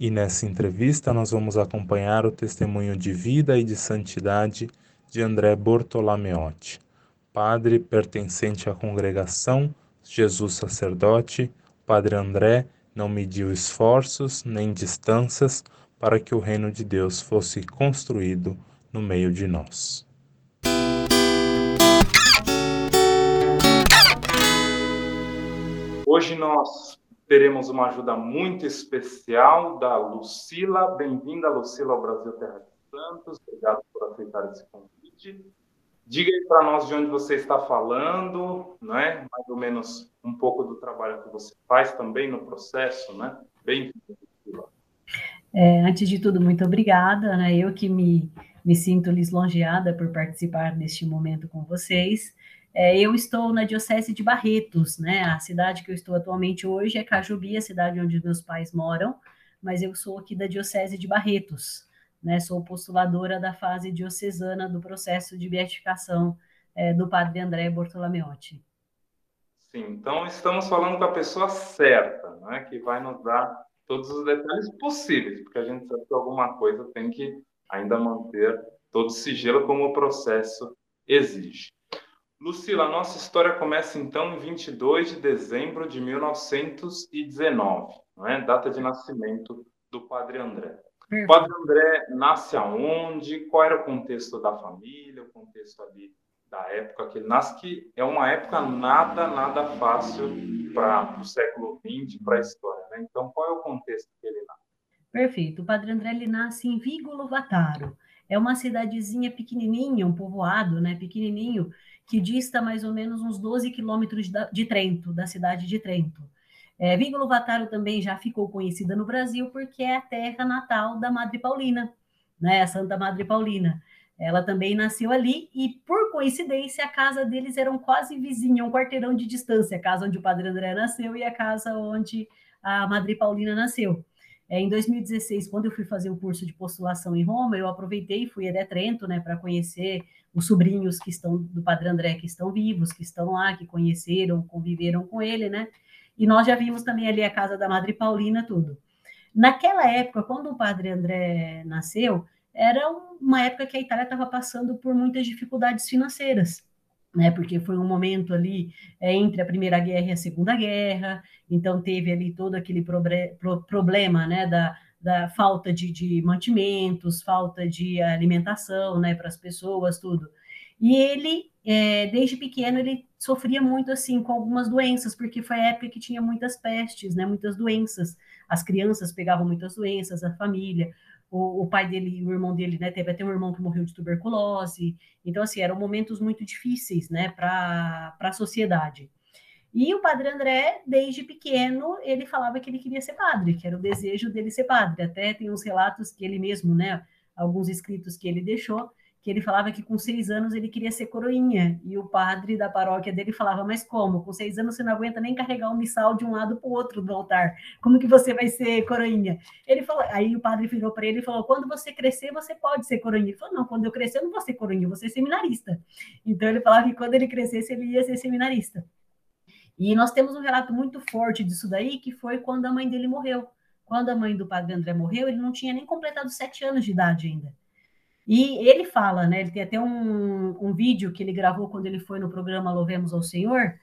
E nessa entrevista nós vamos acompanhar o testemunho de vida e de santidade de André Bortolameotti, padre pertencente à congregação Jesus Sacerdote. Padre André não mediu esforços nem distâncias para que o reino de Deus fosse construído no meio de nós. Hoje nós teremos uma ajuda muito especial da Lucila. Bem-vinda, Lucila, ao Brasil Terra de Santos. Obrigado por aceitar esse convite. Diga aí para nós de onde você está falando, né? mais ou menos um pouco do trabalho que você faz também no processo. Né? Bem-vinda, Lucila. É, antes de tudo, muito obrigada. Né? Eu que me, me sinto lisonjeada por participar deste momento com vocês. É, eu estou na Diocese de Barretos, né? A cidade que eu estou atualmente hoje é Cajubi, a cidade onde meus pais moram, mas eu sou aqui da Diocese de Barretos, né? Sou postuladora da fase diocesana do processo de beatificação é, do Padre André Bortolameotti. Sim, então estamos falando com a pessoa certa, né? Que vai nos dar todos os detalhes possíveis, porque a gente sabe que alguma coisa tem que ainda manter todo o sigilo como o processo exige. Lucila, a nossa história começa então em 22 de dezembro de 1919, não é? data de nascimento do Padre André. O Padre André nasce aonde? Qual era o contexto da família, o contexto ali da época que ele nasce, que é uma época nada, nada fácil para o século XX, para a história. Né? Então, qual é o contexto que ele nasce? Perfeito. O Padre André ele nasce em Vigolo Vataro. É uma cidadezinha pequenininha, um povoado, né, pequenininho, que dista mais ou menos uns 12 quilômetros de Trento, da cidade de Trento. É, Vataro também já ficou conhecida no Brasil porque é a terra natal da Madre Paulina, né, a Santa Madre Paulina. Ela também nasceu ali e, por coincidência, a casa deles era quase vizinha, um quarteirão de distância, a casa onde o Padre André nasceu e a casa onde a Madre Paulina nasceu. É, em 2016, quando eu fui fazer o curso de postulação em Roma, eu aproveitei e fui até Trento, né, para conhecer os sobrinhos que estão do Padre André, que estão vivos, que estão lá, que conheceram, conviveram com ele, né? E nós já vimos também ali a casa da Madre Paulina, tudo. Naquela época, quando o Padre André nasceu, era uma época que a Itália estava passando por muitas dificuldades financeiras né, porque foi um momento ali é, entre a Primeira Guerra e a Segunda Guerra, então teve ali todo aquele pro, problema, né, da, da falta de, de, mantimentos, falta de alimentação, né, para as pessoas, tudo. E ele, é, desde pequeno, ele sofria muito, assim, com algumas doenças, porque foi a época que tinha muitas pestes, né, muitas doenças, as crianças pegavam muitas doenças, a família, o, o pai dele, o irmão dele, né, teve até um irmão que morreu de tuberculose. Então, assim, eram momentos muito difíceis, né, para a sociedade. E o padre André, desde pequeno, ele falava que ele queria ser padre, que era o desejo dele ser padre. Até tem uns relatos que ele mesmo, né, alguns escritos que ele deixou, que ele falava que com seis anos ele queria ser coroinha, e o padre da paróquia dele falava, mas como? Com seis anos você não aguenta nem carregar um missal de um lado para o outro do altar, como que você vai ser coroinha? Ele falou, aí o padre virou para ele e falou, quando você crescer, você pode ser coroinha. Ele falou, não, quando eu crescer eu não vou ser coroinha, eu vou ser seminarista. Então ele falava que quando ele crescesse ele ia ser seminarista. E nós temos um relato muito forte disso daí, que foi quando a mãe dele morreu. Quando a mãe do padre André morreu, ele não tinha nem completado sete anos de idade ainda. E ele fala, né? Ele tem até um, um vídeo que ele gravou quando ele foi no programa Louvemos ao Senhor,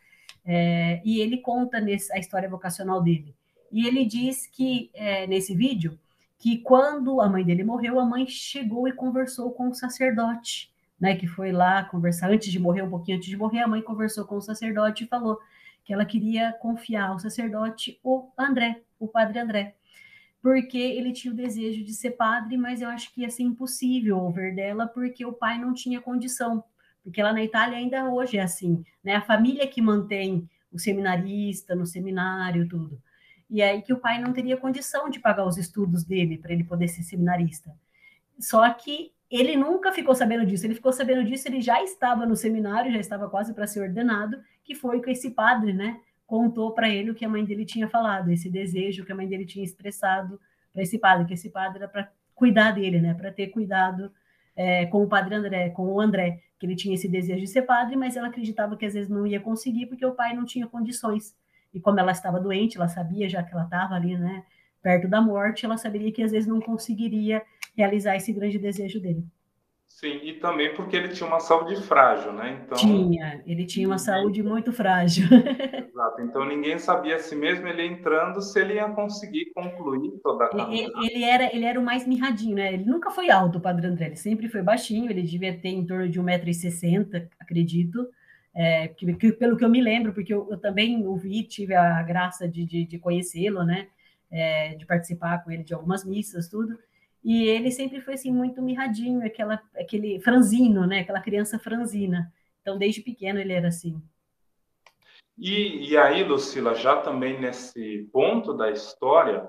é, e ele conta nesse, a história vocacional dele. E ele diz que, é, nesse vídeo, que quando a mãe dele morreu, a mãe chegou e conversou com o sacerdote, né? Que foi lá conversar antes de morrer, um pouquinho antes de morrer, a mãe conversou com o sacerdote e falou que ela queria confiar ao sacerdote o André, o padre André porque ele tinha o desejo de ser padre, mas eu acho que ia ser impossível ouvir dela, porque o pai não tinha condição. Porque lá na Itália ainda hoje é assim, né? A família que mantém o seminarista no seminário, tudo. E aí que o pai não teria condição de pagar os estudos dele para ele poder ser seminarista. Só que ele nunca ficou sabendo disso. Ele ficou sabendo disso, ele já estava no seminário, já estava quase para ser ordenado, que foi com esse padre, né? contou para ele o que a mãe dele tinha falado, esse desejo que a mãe dele tinha expressado para esse padre, que esse padre era para cuidar dele, né, para ter cuidado é, com o padre André, com o André, que ele tinha esse desejo de ser padre, mas ela acreditava que às vezes não ia conseguir porque o pai não tinha condições. E como ela estava doente, ela sabia já que ela estava ali, né, perto da morte, ela saberia que às vezes não conseguiria realizar esse grande desejo dele. Sim, e também porque ele tinha uma saúde frágil, né? Então, tinha, ele tinha uma ninguém... saúde muito frágil. Exato, então ninguém sabia se mesmo ele entrando, se ele ia conseguir concluir toda a caminhada. Ele, ele, era, ele era o mais mirradinho, né? Ele nunca foi alto, o Padre André, ele sempre foi baixinho, ele devia ter em torno de 1,60m, acredito, é, que, que, pelo que eu me lembro, porque eu, eu também ouvi, tive a graça de, de, de conhecê-lo, né? É, de participar com ele de algumas missas, tudo. E ele sempre foi assim muito mirradinho, aquela, aquele franzino, né? Aquela criança franzina. Então, desde pequeno ele era assim. E, e aí, Lucila, já também nesse ponto da história,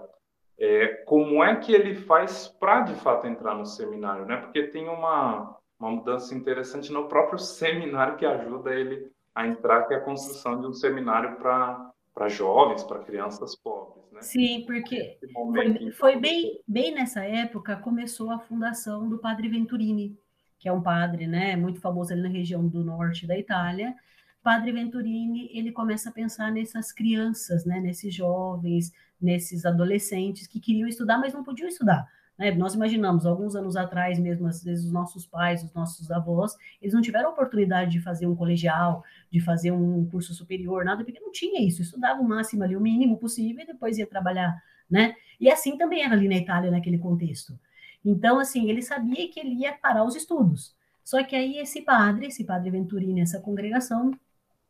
é, como é que ele faz para de fato entrar no seminário, né? Porque tem uma, uma mudança interessante no próprio seminário que ajuda ele a entrar, que é a construção de um seminário para jovens, para crianças pobres. Né? Sim, porque foi, foi, bem, bem nessa época começou a fundação do Padre Venturini, que é um padre né, muito famoso ali na região do norte da Itália. Padre Venturini ele começa a pensar nessas crianças, né, nesses jovens, nesses adolescentes que queriam estudar, mas não podiam estudar. Né? Nós imaginamos, alguns anos atrás mesmo, às vezes os nossos pais, os nossos avós, eles não tiveram oportunidade de fazer um colegial, de fazer um curso superior, nada, porque não tinha isso, estudava o máximo ali, o mínimo possível, e depois ia trabalhar, né? E assim também era ali na Itália, naquele contexto. Então, assim, ele sabia que ele ia parar os estudos. Só que aí esse padre, esse padre Venturini, essa congregação,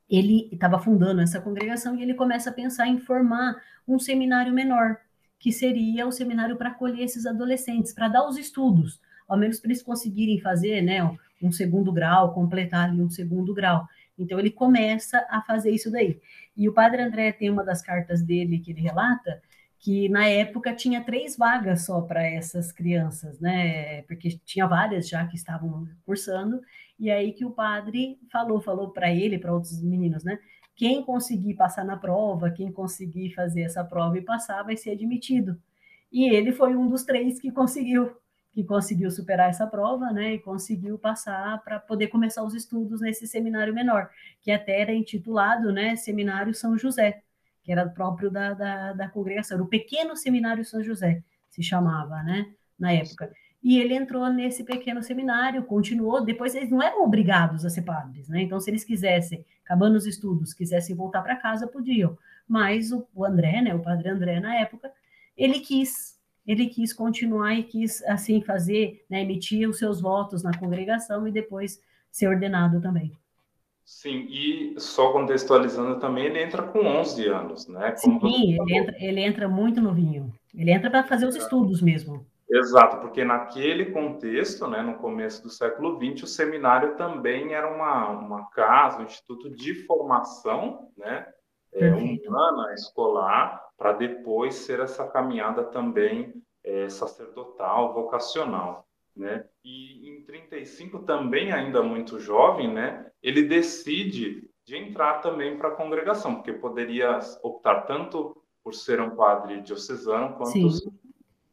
ele estava fundando essa congregação e ele começa a pensar em formar um seminário menor, que seria o seminário para acolher esses adolescentes, para dar os estudos, ao menos para eles conseguirem fazer né, um segundo grau, completar ali um segundo grau. Então ele começa a fazer isso daí. E o padre André tem uma das cartas dele que ele relata que na época tinha três vagas só para essas crianças, né? Porque tinha várias já que estavam cursando, e aí que o padre falou, falou para ele, para outros meninos, né? Quem conseguir passar na prova, quem conseguir fazer essa prova e passar, vai ser admitido. E ele foi um dos três que conseguiu, que conseguiu superar essa prova, né? E conseguiu passar para poder começar os estudos nesse seminário menor, que até era intitulado, né? Seminário São José, que era próprio da, da, da congregação, era o pequeno seminário São José, se chamava, né? Na época. E ele entrou nesse pequeno seminário, continuou. Depois eles não eram obrigados a ser padres, né? Então, se eles quisessem, acabando os estudos, quisessem voltar para casa, podiam. Mas o, o, André, né, o padre André, na época, ele quis, ele quis continuar e quis, assim, fazer, né, emitir os seus votos na congregação e depois ser ordenado também. Sim, e só contextualizando também, ele entra com 11 anos, né? Como Sim, ele entra, ele entra muito novinho. Ele entra para fazer os estudos mesmo. Exato, porque naquele contexto, né, no começo do século XX, o seminário também era uma, uma casa, um instituto de formação né, é, humana, escolar, para depois ser essa caminhada também é, sacerdotal, vocacional. Né? E em 35, também ainda muito jovem, né, ele decide de entrar também para a congregação, porque poderia optar tanto por ser um padre diocesano quanto Sim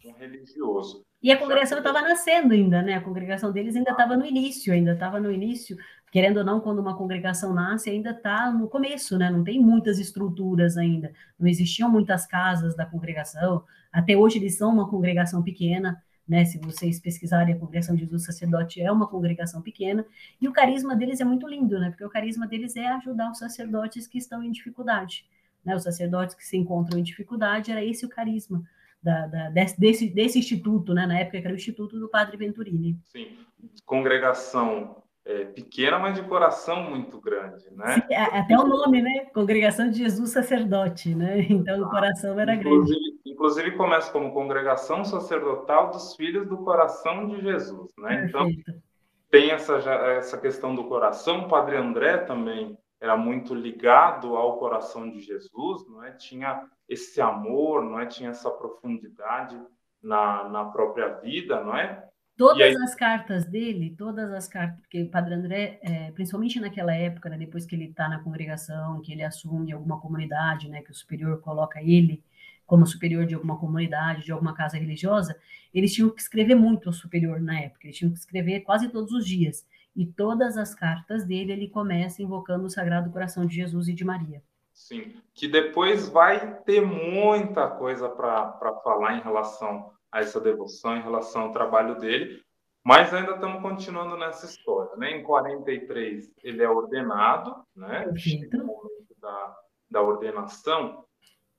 um religioso. E a congregação estava nascendo ainda, né? A congregação deles ainda estava no início, ainda estava no início. Querendo ou não, quando uma congregação nasce, ainda está no começo, né? Não tem muitas estruturas ainda. Não existiam muitas casas da congregação. Até hoje eles são uma congregação pequena, né? Se vocês pesquisarem, a congregação de Jesus Sacerdote é uma congregação pequena. E o carisma deles é muito lindo, né? Porque o carisma deles é ajudar os sacerdotes que estão em dificuldade. Né? Os sacerdotes que se encontram em dificuldade, era esse o carisma da, da, desse, desse instituto, né? na época que era o Instituto do Padre Venturini. Sim, congregação é, pequena, mas de coração muito grande, né? Sim, até o nome, né? Congregação de Jesus Sacerdote, né? Então o coração era inclusive, grande. Inclusive começa como congregação sacerdotal dos filhos do coração de Jesus, né? Então, Perfeito. Então tem essa, essa questão do coração. O Padre André também era muito ligado ao coração de Jesus, não é? Tinha esse amor, não é? Tinha essa profundidade na, na própria vida, não é? Todas aí... as cartas dele, todas as cartas, porque o Padre André, é, principalmente naquela época, né, depois que ele está na congregação, que ele assume alguma comunidade, né, que o superior coloca ele como superior de alguma comunidade, de alguma casa religiosa, eles tinham que escrever muito ao superior na época, eles tinham que escrever quase todos os dias. E todas as cartas dele, ele começa invocando o Sagrado Coração de Jesus e de Maria. Sim, que depois vai ter muita coisa para falar em relação a essa devoção, em relação ao trabalho dele, mas ainda estamos continuando nessa história. Né? Em 43, ele é ordenado, né? Momento da, da ordenação.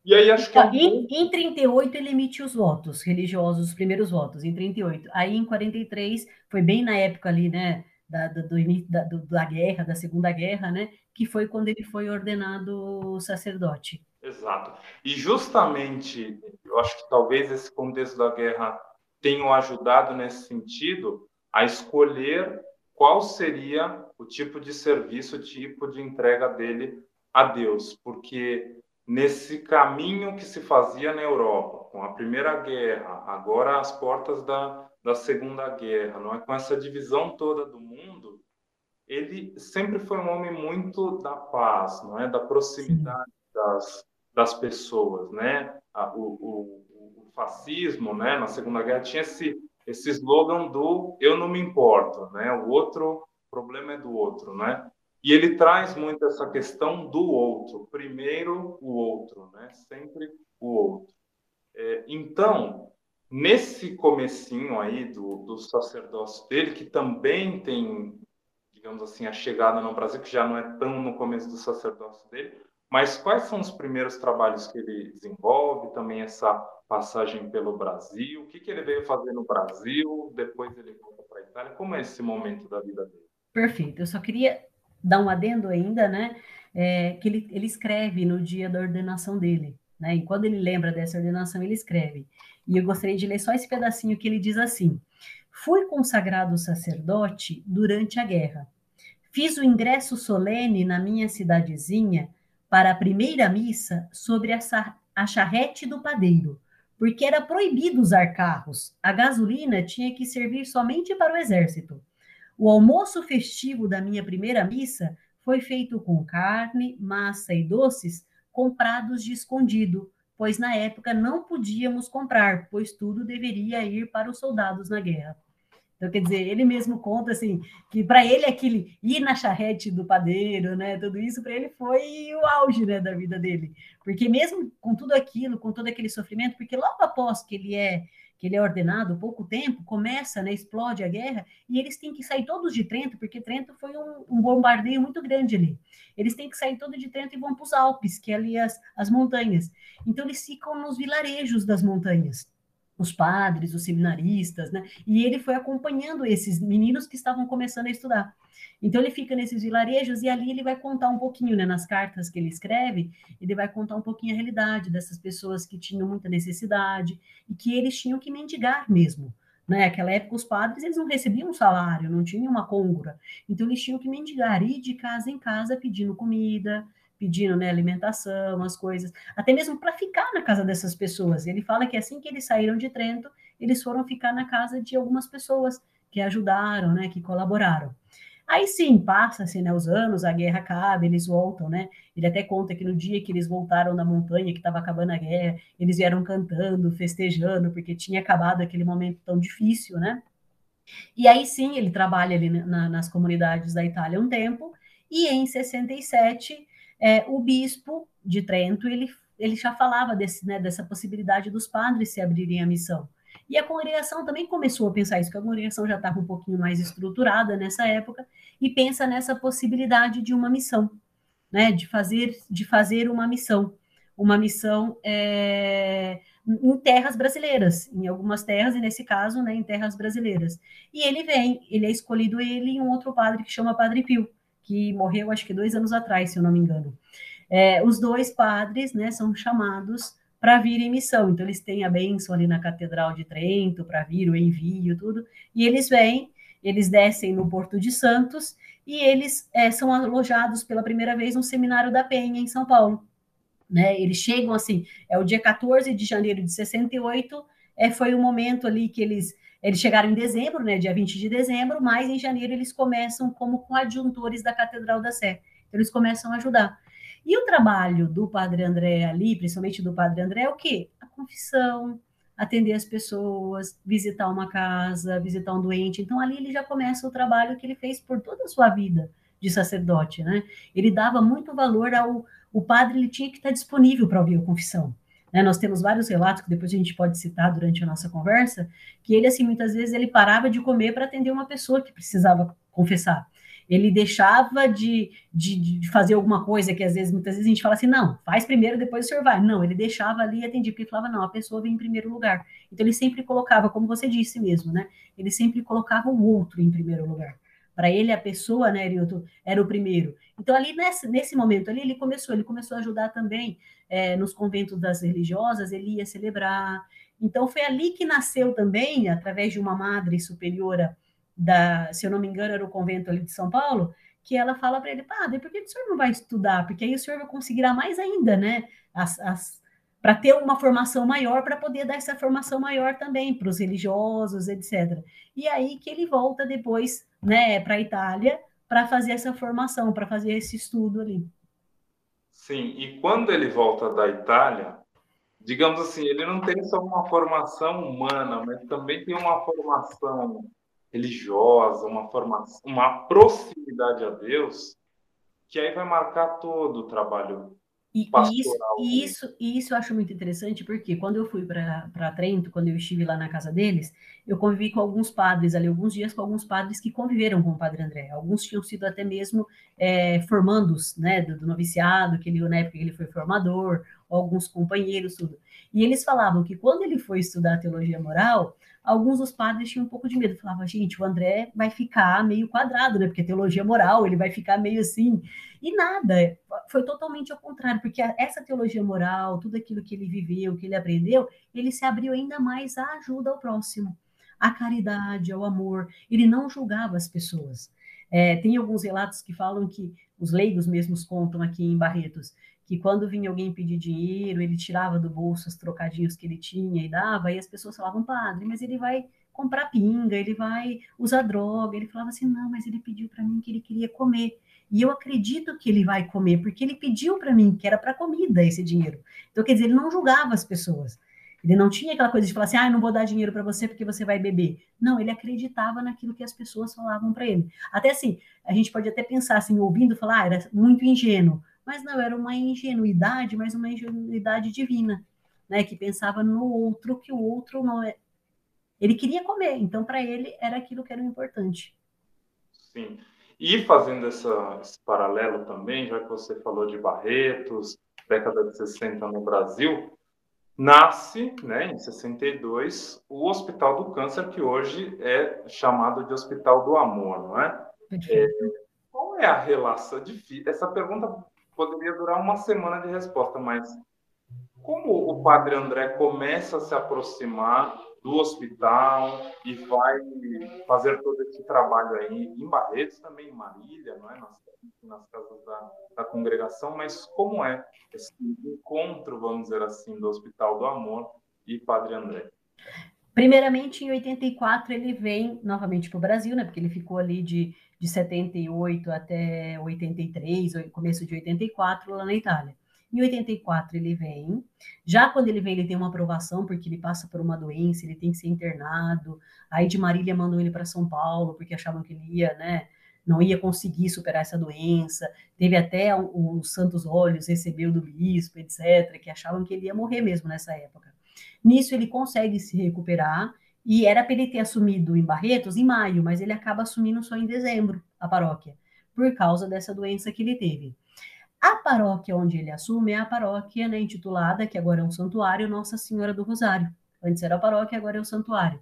E aí acho que. É em, em 38, ele emite os votos religiosos, os primeiros votos, em 38. Aí em 43, foi bem na época ali, né? Da, do, da, do, da guerra, da Segunda Guerra, né? Que foi quando ele foi ordenado sacerdote. Exato. E justamente, eu acho que talvez esse contexto da guerra tenham ajudado nesse sentido a escolher qual seria o tipo de serviço, o tipo de entrega dele a Deus, porque nesse caminho que se fazia na Europa, com a Primeira Guerra, agora as portas da, da Segunda Guerra, não é? Com essa divisão toda do mundo, ele sempre foi um homem muito da paz, não é, da proximidade das, das pessoas, né? O, o, fascismo, né, na Segunda Guerra, tinha esse, esse slogan do eu não me importo, né, o outro problema é do outro, né, e ele traz muito essa questão do outro, primeiro o outro, né, sempre o outro. É, então, nesse comecinho aí do, do sacerdócio dele, que também tem, digamos assim, a chegada no Brasil, que já não é tão no começo do sacerdócio dele, mas quais são os primeiros trabalhos que ele desenvolve, também essa passagem pelo Brasil, o que, que ele veio fazer no Brasil, depois ele volta para a Itália, como é esse momento da vida dele? Perfeito, eu só queria dar um adendo ainda, né, é, que ele, ele escreve no dia da ordenação dele, né, e quando ele lembra dessa ordenação, ele escreve, e eu gostaria de ler só esse pedacinho que ele diz assim, fui consagrado sacerdote durante a guerra, fiz o ingresso solene na minha cidadezinha para a primeira missa sobre a, a charrete do padeiro, porque era proibido usar carros. A gasolina tinha que servir somente para o exército. O almoço festivo da minha primeira missa foi feito com carne, massa e doces comprados de escondido, pois na época não podíamos comprar, pois tudo deveria ir para os soldados na guerra. Então, quer dizer, ele mesmo conta assim que para ele aquele ir na charrete do padeiro, né, tudo isso para ele foi o auge, né, da vida dele. Porque mesmo com tudo aquilo, com todo aquele sofrimento, porque logo após que ele é que ele é ordenado, pouco tempo, começa, né, explode a guerra, e eles têm que sair todos de Trento, porque Trento foi um, um bombardeio muito grande ali. Eles têm que sair todos de Trento e vão para os Alpes, que é ali as, as montanhas. Então eles ficam nos vilarejos das montanhas os padres, os seminaristas, né? E ele foi acompanhando esses meninos que estavam começando a estudar. Então ele fica nesses vilarejos e ali ele vai contar um pouquinho, né, nas cartas que ele escreve, ele vai contar um pouquinho a realidade dessas pessoas que tinham muita necessidade e que eles tinham que mendigar mesmo. Né? Naquela época os padres eles não recebiam um salário, não tinham uma côngora. Então eles tinham que mendigar, ir de casa em casa pedindo comida, pedindo né, alimentação, as coisas, até mesmo para ficar na casa dessas pessoas. Ele fala que assim que eles saíram de Trento, eles foram ficar na casa de algumas pessoas que ajudaram, né, que colaboraram. Aí sim, passa-se né, os anos, a guerra acaba, eles voltam, né? Ele até conta que no dia que eles voltaram da montanha, que estava acabando a guerra, eles vieram cantando, festejando, porque tinha acabado aquele momento tão difícil, né? E aí sim, ele trabalha ali na, nas comunidades da Itália um tempo, e em 67 é, o bispo de Trento, ele, ele já falava desse, né, dessa possibilidade dos padres se abrirem à missão. E a congregação também começou a pensar isso, que a congregação já estava um pouquinho mais estruturada nessa época, e pensa nessa possibilidade de uma missão, né, de fazer, de fazer uma missão, uma missão é, em terras brasileiras, em algumas terras, e nesse caso, né, em terras brasileiras. E ele vem, ele é escolhido ele e um outro padre que chama Padre Pio, que morreu acho que dois anos atrás, se eu não me engano. É, os dois padres né, são chamados para vir em missão, então eles têm a bênção ali na Catedral de Trento para vir, o envio, tudo, e eles vêm, eles descem no Porto de Santos e eles é, são alojados pela primeira vez no Seminário da Penha, em São Paulo. Né? Eles chegam assim, é o dia 14 de janeiro de 68, é, foi o momento ali que eles eles chegaram em dezembro, né, dia 20 de dezembro, mas em janeiro eles começam como coadjuntores da Catedral da Sé. Então, eles começam a ajudar. E o trabalho do Padre André ali, principalmente do Padre André, é o quê? A confissão, atender as pessoas, visitar uma casa, visitar um doente. Então, ali ele já começa o trabalho que ele fez por toda a sua vida de sacerdote, né? Ele dava muito valor ao, o padre ele tinha que estar disponível para ouvir a confissão. Né? Nós temos vários relatos que depois a gente pode citar durante a nossa conversa, que ele, assim, muitas vezes ele parava de comer para atender uma pessoa que precisava confessar. Ele deixava de, de, de, fazer alguma coisa que às vezes, muitas vezes a gente fala assim, não, faz primeiro, depois o senhor vai. Não, ele deixava ali e atendia, porque ele falava, não, a pessoa vem em primeiro lugar. Então ele sempre colocava, como você disse mesmo, né? Ele sempre colocava o outro em primeiro lugar. Para ele, a pessoa, né, Arilton, era o primeiro. Então, ali nesse, nesse momento ali, ele começou, ele começou a ajudar também é, nos conventos das religiosas, ele ia celebrar. Então, foi ali que nasceu também, através de uma madre superiora da, se eu não me engano, era o convento ali de São Paulo, que ela fala para ele, padre, por que o senhor não vai estudar? Porque aí o senhor vai conseguirá mais ainda, né? As, as para ter uma formação maior, para poder dar essa formação maior também para os religiosos, etc. E aí que ele volta depois, né, para a Itália, para fazer essa formação, para fazer esse estudo ali. Sim, e quando ele volta da Itália, digamos assim, ele não tem só uma formação humana, mas também tem uma formação religiosa, uma formação, uma proximidade a Deus, que aí vai marcar todo o trabalho e, e, isso, e, isso, e isso eu acho muito interessante, porque quando eu fui para Trento, quando eu estive lá na casa deles, eu convivi com alguns padres ali, alguns dias com alguns padres que conviveram com o padre André. Alguns tinham sido até mesmo é, formandos né, do, do, noviciado, que ele, na época ele foi formador, alguns companheiros, tudo. E eles falavam que quando ele foi estudar teologia moral, alguns dos padres tinham um pouco de medo. Falavam, gente, o André vai ficar meio quadrado, né? Porque teologia moral, ele vai ficar meio assim. E nada, foi totalmente ao contrário, porque essa teologia moral, tudo aquilo que ele viveu, que ele aprendeu, ele se abriu ainda mais à ajuda ao próximo, à caridade, ao amor. Ele não julgava as pessoas. É, tem alguns relatos que falam que os leigos mesmos contam aqui em Barretos, que quando vinha alguém pedir dinheiro, ele tirava do bolso os trocadinhos que ele tinha e dava, e as pessoas falavam, padre, mas ele vai comprar pinga, ele vai usar droga. Ele falava assim, não, mas ele pediu para mim que ele queria comer. E eu acredito que ele vai comer, porque ele pediu para mim que era para comida esse dinheiro. Então, quer dizer, ele não julgava as pessoas. Ele não tinha aquela coisa de falar assim, ah, não vou dar dinheiro para você porque você vai beber. Não, ele acreditava naquilo que as pessoas falavam para ele. Até assim, a gente pode até pensar assim, ouvindo falar, ah, era muito ingênuo. Mas não, era uma ingenuidade, mas uma ingenuidade divina, né? Que pensava no outro, que o outro não é. Ele queria comer, então para ele era aquilo que era importante. Sim. E fazendo essa, esse paralelo também, já que você falou de Barretos, década de 60 no Brasil, nasce, né, em 62, o Hospital do Câncer, que hoje é chamado de Hospital do Amor, não é? é qual é a relação? Essa pergunta poderia durar uma semana de resposta, mas como o Padre André começa a se aproximar do hospital e vai fazer todo esse trabalho aí em Barretos, também em Marília, não é? nas, nas casas da, da, congregação, mas como é esse encontro, vamos dizer assim, do Hospital do Amor e Padre André? Primeiramente, em 84, ele vem novamente para o Brasil, né? Porque ele ficou ali de, de 78 até 83, começo de 84, lá na Itália. Em 84 ele vem. Já quando ele vem, ele tem uma aprovação, porque ele passa por uma doença, ele tem que ser internado. Aí de Marília mandou ele para São Paulo, porque achavam que ele ia, né? Não ia conseguir superar essa doença. Teve até os santos olhos, recebeu do bispo, etc., que achavam que ele ia morrer mesmo nessa época. Nisso ele consegue se recuperar. E era para ele ter assumido em Barretos em maio, mas ele acaba assumindo só em dezembro a paróquia, por causa dessa doença que ele teve. A paróquia onde ele assume é a paróquia né, intitulada, que agora é um santuário, Nossa Senhora do Rosário. Antes era a paróquia, agora é o santuário.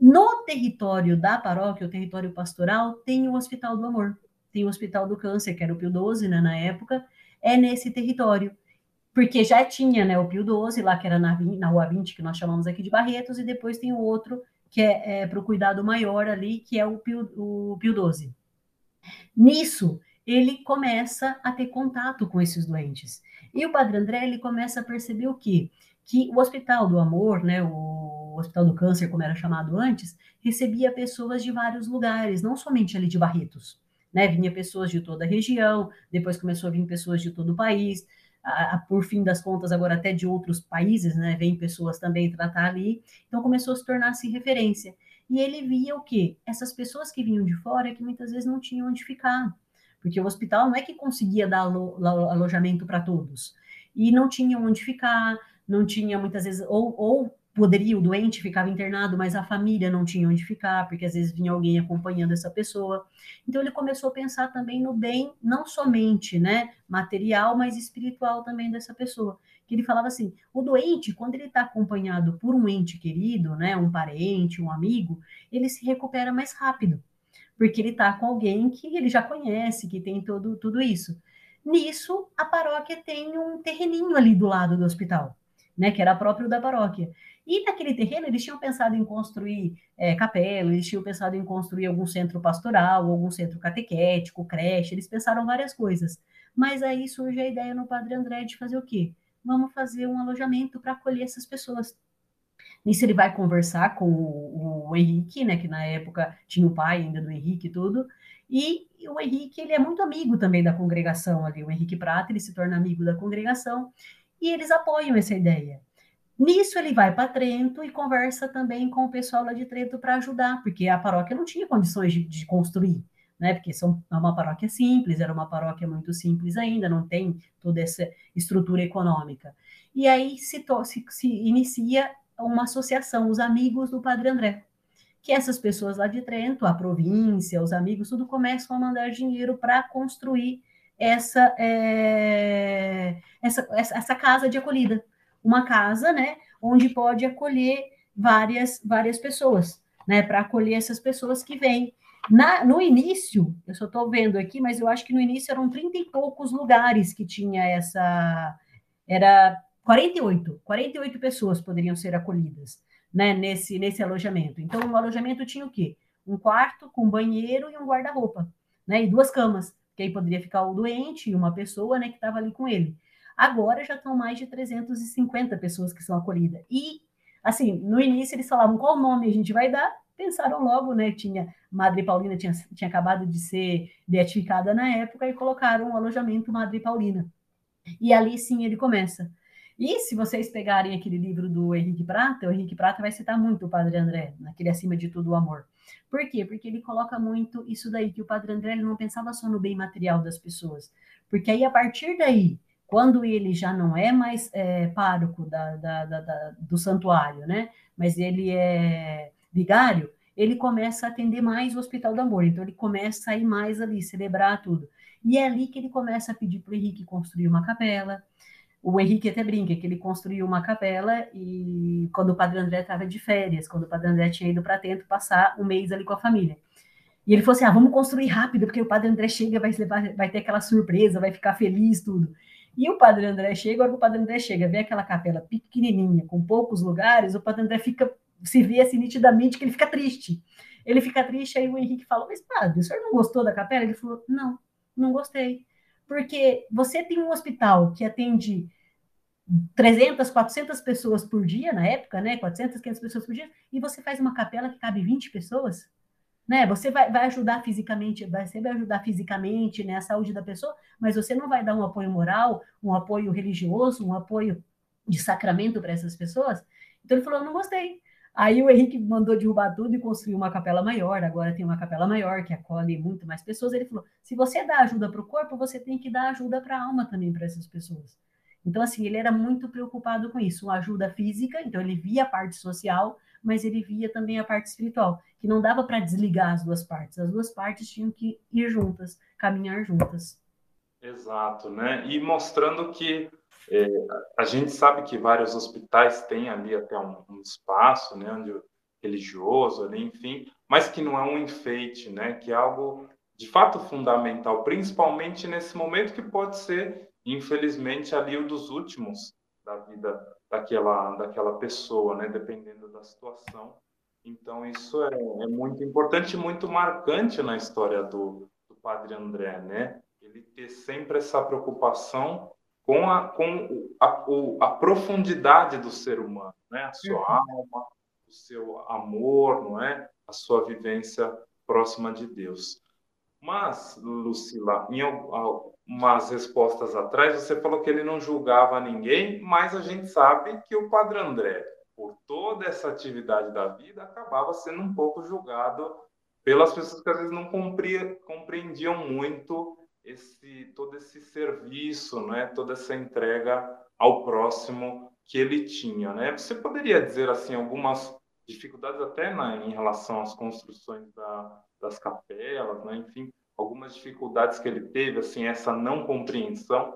No território da paróquia, o território pastoral, tem o Hospital do Amor, tem o Hospital do Câncer, que era o Pio XII, né, na época, é nesse território. Porque já tinha né, o Pio XII, lá que era na, na Rua 20, que nós chamamos aqui de Barretos, e depois tem o outro, que é, é para o cuidado maior ali, que é o Pio, o Pio XII. Nisso, ele começa a ter contato com esses doentes. E o Padre André, ele começa a perceber o quê? Que o Hospital do Amor, né, o Hospital do Câncer, como era chamado antes, recebia pessoas de vários lugares, não somente ali de Barretos. Né? Vinha pessoas de toda a região, depois começou a vir pessoas de todo o país, a, por fim das contas, agora até de outros países, né? Vem pessoas também tratar ali. Então começou a se tornar-se referência. E ele via o quê? Essas pessoas que vinham de fora que muitas vezes não tinham onde ficar porque o hospital não é que conseguia dar alo, alojamento para todos, e não tinha onde ficar, não tinha muitas vezes, ou, ou poderia, o doente ficava internado, mas a família não tinha onde ficar, porque às vezes vinha alguém acompanhando essa pessoa. Então ele começou a pensar também no bem, não somente, né, material, mas espiritual também dessa pessoa. Que ele falava assim, o doente, quando ele está acompanhado por um ente querido, né, um parente, um amigo, ele se recupera mais rápido, porque ele está com alguém que ele já conhece, que tem todo, tudo isso. Nisso, a paróquia tem um terreninho ali do lado do hospital, né, que era próprio da paróquia. E naquele terreno eles tinham pensado em construir é, capela, eles tinham pensado em construir algum centro pastoral, algum centro catequético, creche, eles pensaram várias coisas. Mas aí surge a ideia no Padre André de fazer o quê? Vamos fazer um alojamento para acolher essas pessoas. Nisso ele vai conversar com o, o, Henrique, né, que na época tinha o pai ainda do Henrique e tudo, e o Henrique, ele é muito amigo também da congregação ali, o Henrique Prata, ele se torna amigo da congregação, e eles apoiam essa ideia. Nisso ele vai para Trento e conversa também com o pessoal lá de Trento para ajudar, porque a paróquia não tinha condições de, de construir, né? Porque são, é uma paróquia simples, era uma paróquia muito simples ainda, não tem toda essa estrutura econômica. E aí se, se, se inicia uma associação, os amigos do Padre André, que essas pessoas lá de Trento, a província, os amigos, tudo começam a mandar dinheiro para construir essa, é, essa, essa, essa casa de acolhida uma casa, né, onde pode acolher várias, várias pessoas, né, para acolher essas pessoas que vêm. Na, no início, eu só estou vendo aqui, mas eu acho que no início eram 30 e poucos lugares que tinha essa. Era 48, 48 pessoas poderiam ser acolhidas né, nesse, nesse alojamento. Então, o alojamento tinha o quê? Um quarto com banheiro e um guarda-roupa, né? E duas camas, que aí poderia ficar o doente e uma pessoa né, que estava ali com ele. Agora já estão mais de 350 pessoas que são acolhidas. E, assim, no início eles falavam qual nome a gente vai dar, pensaram logo, né? Tinha Madre Paulina tinha, tinha acabado de ser beatificada na época e colocaram o alojamento Madre Paulina. E ali sim ele começa. E se vocês pegarem aquele livro do Henrique Prata, o Henrique Prata vai citar muito o Padre André, naquele acima de tudo o amor. Por quê? Porque ele coloca muito isso daí, que o Padre André ele não pensava só no bem material das pessoas. Porque aí, a partir daí, quando ele já não é mais é, pároco da, da, da, do santuário, né? Mas ele é vigário, ele começa a atender mais o Hospital do Amor. Então ele começa a ir mais ali, celebrar tudo. E é ali que ele começa a pedir para o Henrique construir uma capela. O Henrique até brinca que ele construiu uma capela e quando o Padre André estava de férias, quando o Padre André tinha ido para Tento passar um mês ali com a família. E ele falou assim: ah, vamos construir rápido, porque o Padre André chega, vai, levar, vai ter aquela surpresa, vai ficar feliz, tudo. E o Padre André chega, agora o Padre André chega, vê aquela capela pequenininha, com poucos lugares, o Padre André fica, se vê assim nitidamente que ele fica triste. Ele fica triste, aí o Henrique falou, mas padre, o senhor não gostou da capela? Ele falou, não, não gostei. Porque você tem um hospital que atende 300, 400 pessoas por dia, na época, né? 400, 500 pessoas por dia, e você faz uma capela que cabe 20 pessoas? Né? Você vai, vai ajudar fisicamente, você vai ajudar fisicamente, né, a saúde da pessoa, mas você não vai dar um apoio moral, um apoio religioso, um apoio de sacramento para essas pessoas. Então ele falou, não gostei. Aí o Henrique mandou derrubar tudo e construiu uma capela maior. Agora tem uma capela maior que acolhe muito mais pessoas. Ele falou: se você dá ajuda para o corpo, você tem que dar ajuda para a alma também para essas pessoas. Então, assim, ele era muito preocupado com isso, uma ajuda física, então ele via a parte social, mas ele via também a parte espiritual, que não dava para desligar as duas partes, as duas partes tinham que ir juntas, caminhar juntas. Exato, né? E mostrando que é, a gente sabe que vários hospitais têm ali até um, um espaço, né, onde religioso, ali, enfim, mas que não é um enfeite, né? Que é algo de fato fundamental, principalmente nesse momento que pode ser, infelizmente, ali o dos últimos da vida daquela, daquela pessoa, né? Dependendo da situação. Então, isso é, é muito importante e muito marcante na história do, do Padre André, né? Ele ter sempre essa preocupação com a, com a, o, a profundidade do ser humano, né? A sua uhum. alma, o seu amor, não é? A sua vivência próxima de Deus. Mas, Lucila, em umas respostas atrás, você falou que ele não julgava ninguém, mas a gente sabe que o Padre André, por toda essa atividade da vida, acabava sendo um pouco julgado pelas pessoas que às vezes não compreendiam muito esse todo esse serviço, né, toda essa entrega ao próximo que ele tinha, né? Você poderia dizer assim algumas dificuldades até na, em relação às construções da, das capelas, né? Enfim, algumas dificuldades que ele teve, assim, essa não compreensão.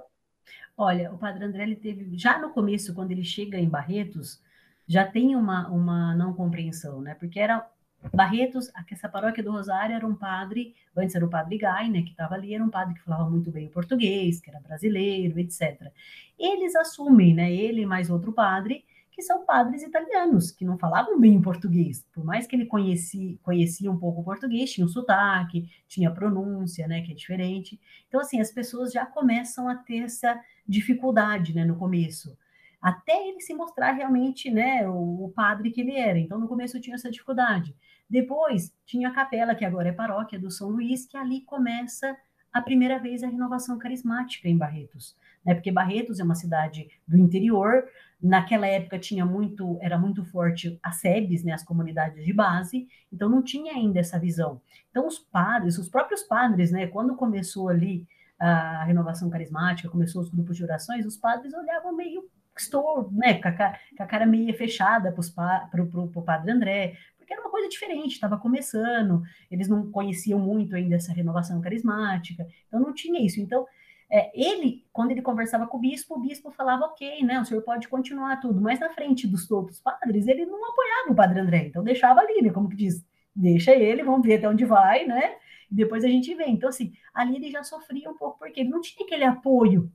Olha, o Padre André ele teve já no começo, quando ele chega em Barretos, já tem uma, uma não compreensão, né? Porque era Barretos, essa paróquia do Rosário era um padre, antes era o padre Gai, né, que estava ali, era um padre que falava muito bem o português, que era brasileiro, etc. Eles assumem, né, ele mais outro padre, que são padres italianos, que não falavam bem português. Por mais que ele conhecia, conhecia um pouco o português, tinha o sotaque, tinha a pronúncia, né, que é diferente. Então, assim, as pessoas já começam a ter essa dificuldade, né, no começo até ele se mostrar realmente né, o, o, padre que ele era. Então, no começo tinha essa dificuldade. Depois, tinha a capela, que agora é paróquia do São Luís, que ali começa a primeira vez a renovação carismática em Barretos. Né? Porque Barretos é uma cidade do interior, naquela época tinha muito, era muito forte as SEBs, né, as comunidades de base, então não tinha ainda essa visão. Então, os padres, os próprios padres, né, quando começou ali a renovação carismática, começou os grupos de orações, os padres olhavam meio estou né, com, a, cara meio fechada para o padre André, porque era uma coisa diferente, estava começando, eles não conheciam muito ainda essa renovação carismática, então não tinha isso. Então, é, ele, quando ele conversava com o bispo, o bispo falava, ok, né, o senhor pode continuar tudo, mas na frente dos outros padres, ele não apoiava o padre André, então deixava ali, né, como que diz, deixa ele, vamos ver até onde vai, né, e depois a gente vê. Então, assim, ali ele já sofria um pouco, porque ele não tinha aquele apoio,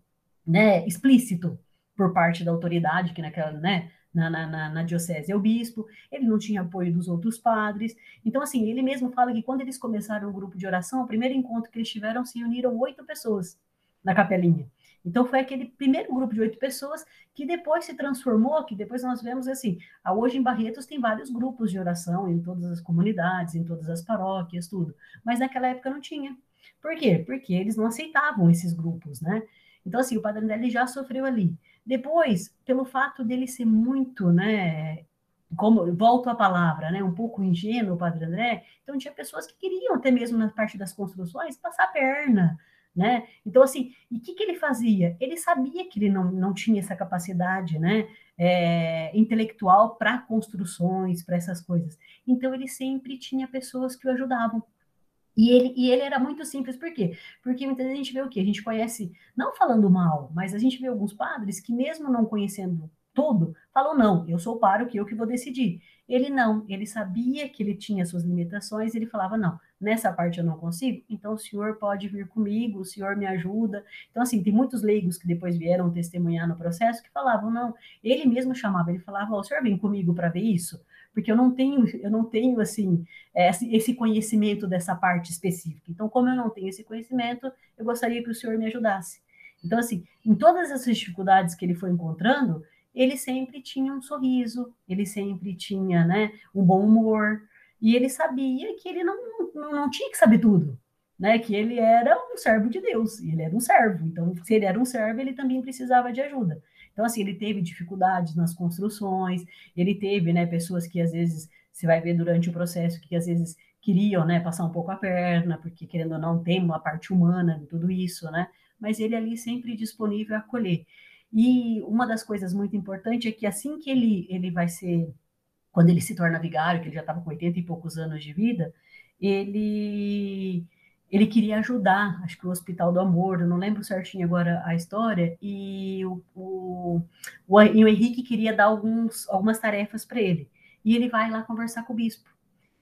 né, explícito, por parte da autoridade, que naquela, né, na, na, na, diocese é o bispo, ele não tinha apoio dos outros padres. Então, assim, ele mesmo fala que quando eles começaram o grupo de oração, o primeiro encontro que eles tiveram, se uniram oito pessoas na capelinha. Então, foi aquele primeiro grupo de oito pessoas que depois se transformou, que depois nós vemos assim, hoje em Barretos tem vários grupos de oração em todas as comunidades, em todas as paróquias, tudo. Mas naquela época não tinha. Por quê? Porque eles não aceitavam esses grupos, né? Então, assim, o Padre André já sofreu ali. Depois, pelo fato dele ser muito, né, como volto à palavra, né, um pouco ingênuo, o Padre André, então tinha pessoas que queriam até mesmo na parte das construções passar a perna, né? Então assim, e o que, que ele fazia? Ele sabia que ele não, não tinha essa capacidade, né, é, intelectual para construções, para essas coisas. Então ele sempre tinha pessoas que o ajudavam. E ele, e ele era muito simples, por quê? Porque muitas vezes a gente vê o quê? A gente conhece, não falando mal, mas a gente vê alguns padres que, mesmo não conhecendo tudo, falam: não, eu sou o que eu que vou decidir. Ele não, ele sabia que ele tinha suas limitações, ele falava: não, nessa parte eu não consigo, então o senhor pode vir comigo, o senhor me ajuda. Então, assim, tem muitos leigos que depois vieram testemunhar no processo que falavam: não, ele mesmo chamava, ele falava: o senhor vem comigo para ver isso? Porque eu não tenho, eu não tenho assim esse conhecimento dessa parte específica. Então, como eu não tenho esse conhecimento, eu gostaria que o senhor me ajudasse. Então, assim, em todas essas dificuldades que ele foi encontrando, ele sempre tinha um sorriso, ele sempre tinha, né, um bom humor, e ele sabia que ele não, não, não tinha que saber tudo, né, que ele era um servo de Deus, ele era um servo, então, se ele era um servo, ele também precisava de ajuda. Então, assim, ele teve dificuldades nas construções, ele teve, né, pessoas que às vezes você vai ver durante o processo que às vezes queriam, né, passar um pouco a perna, porque querendo ou não tem uma parte humana de tudo isso, né? Mas ele ali sempre disponível a acolher. E uma das coisas muito importantes é que assim que ele ele vai ser quando ele se torna vigário, que ele já estava com 80 e poucos anos de vida, ele ele queria ajudar, acho que o Hospital do Amor, eu não lembro certinho agora a história, e o, o, o, o Henrique queria dar alguns, algumas tarefas para ele. E ele vai lá conversar com o bispo.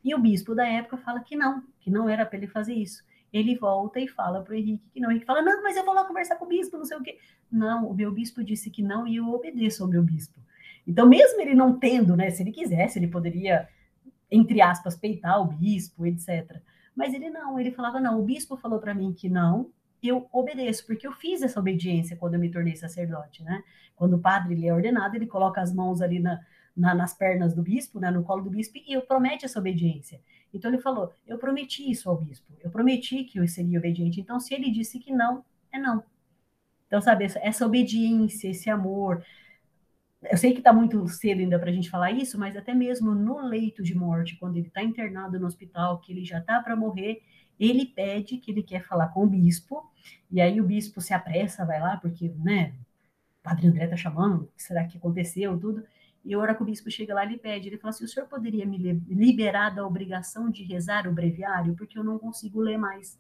E o bispo da época fala que não, que não era para ele fazer isso. Ele volta e fala para o Henrique que não. O Henrique fala, não, mas eu vou lá conversar com o bispo, não sei o quê. Não, o meu bispo disse que não e eu obedeço ao meu bispo. Então, mesmo ele não tendo, né, se ele quisesse, ele poderia, entre aspas, peitar o bispo, etc. Mas ele não, ele falava: não, o bispo falou para mim que não, eu obedeço, porque eu fiz essa obediência quando eu me tornei sacerdote, né? Quando o padre ele é ordenado, ele coloca as mãos ali na, na, nas pernas do bispo, né, no colo do bispo, e eu promete essa obediência. Então ele falou: eu prometi isso ao bispo, eu prometi que eu seria obediente. Então, se ele disse que não, é não. Então, sabe, essa, essa obediência, esse amor, eu sei que está muito cedo ainda para a gente falar isso, mas até mesmo no leito de morte, quando ele está internado no hospital, que ele já está para morrer, ele pede que ele quer falar com o bispo, e aí o bispo se apressa, vai lá, porque, né, o padre André está chamando, o que será que aconteceu, tudo, e a hora que o bispo chega lá, ele pede, ele fala assim, o senhor poderia me liberar da obrigação de rezar o breviário, porque eu não consigo ler mais.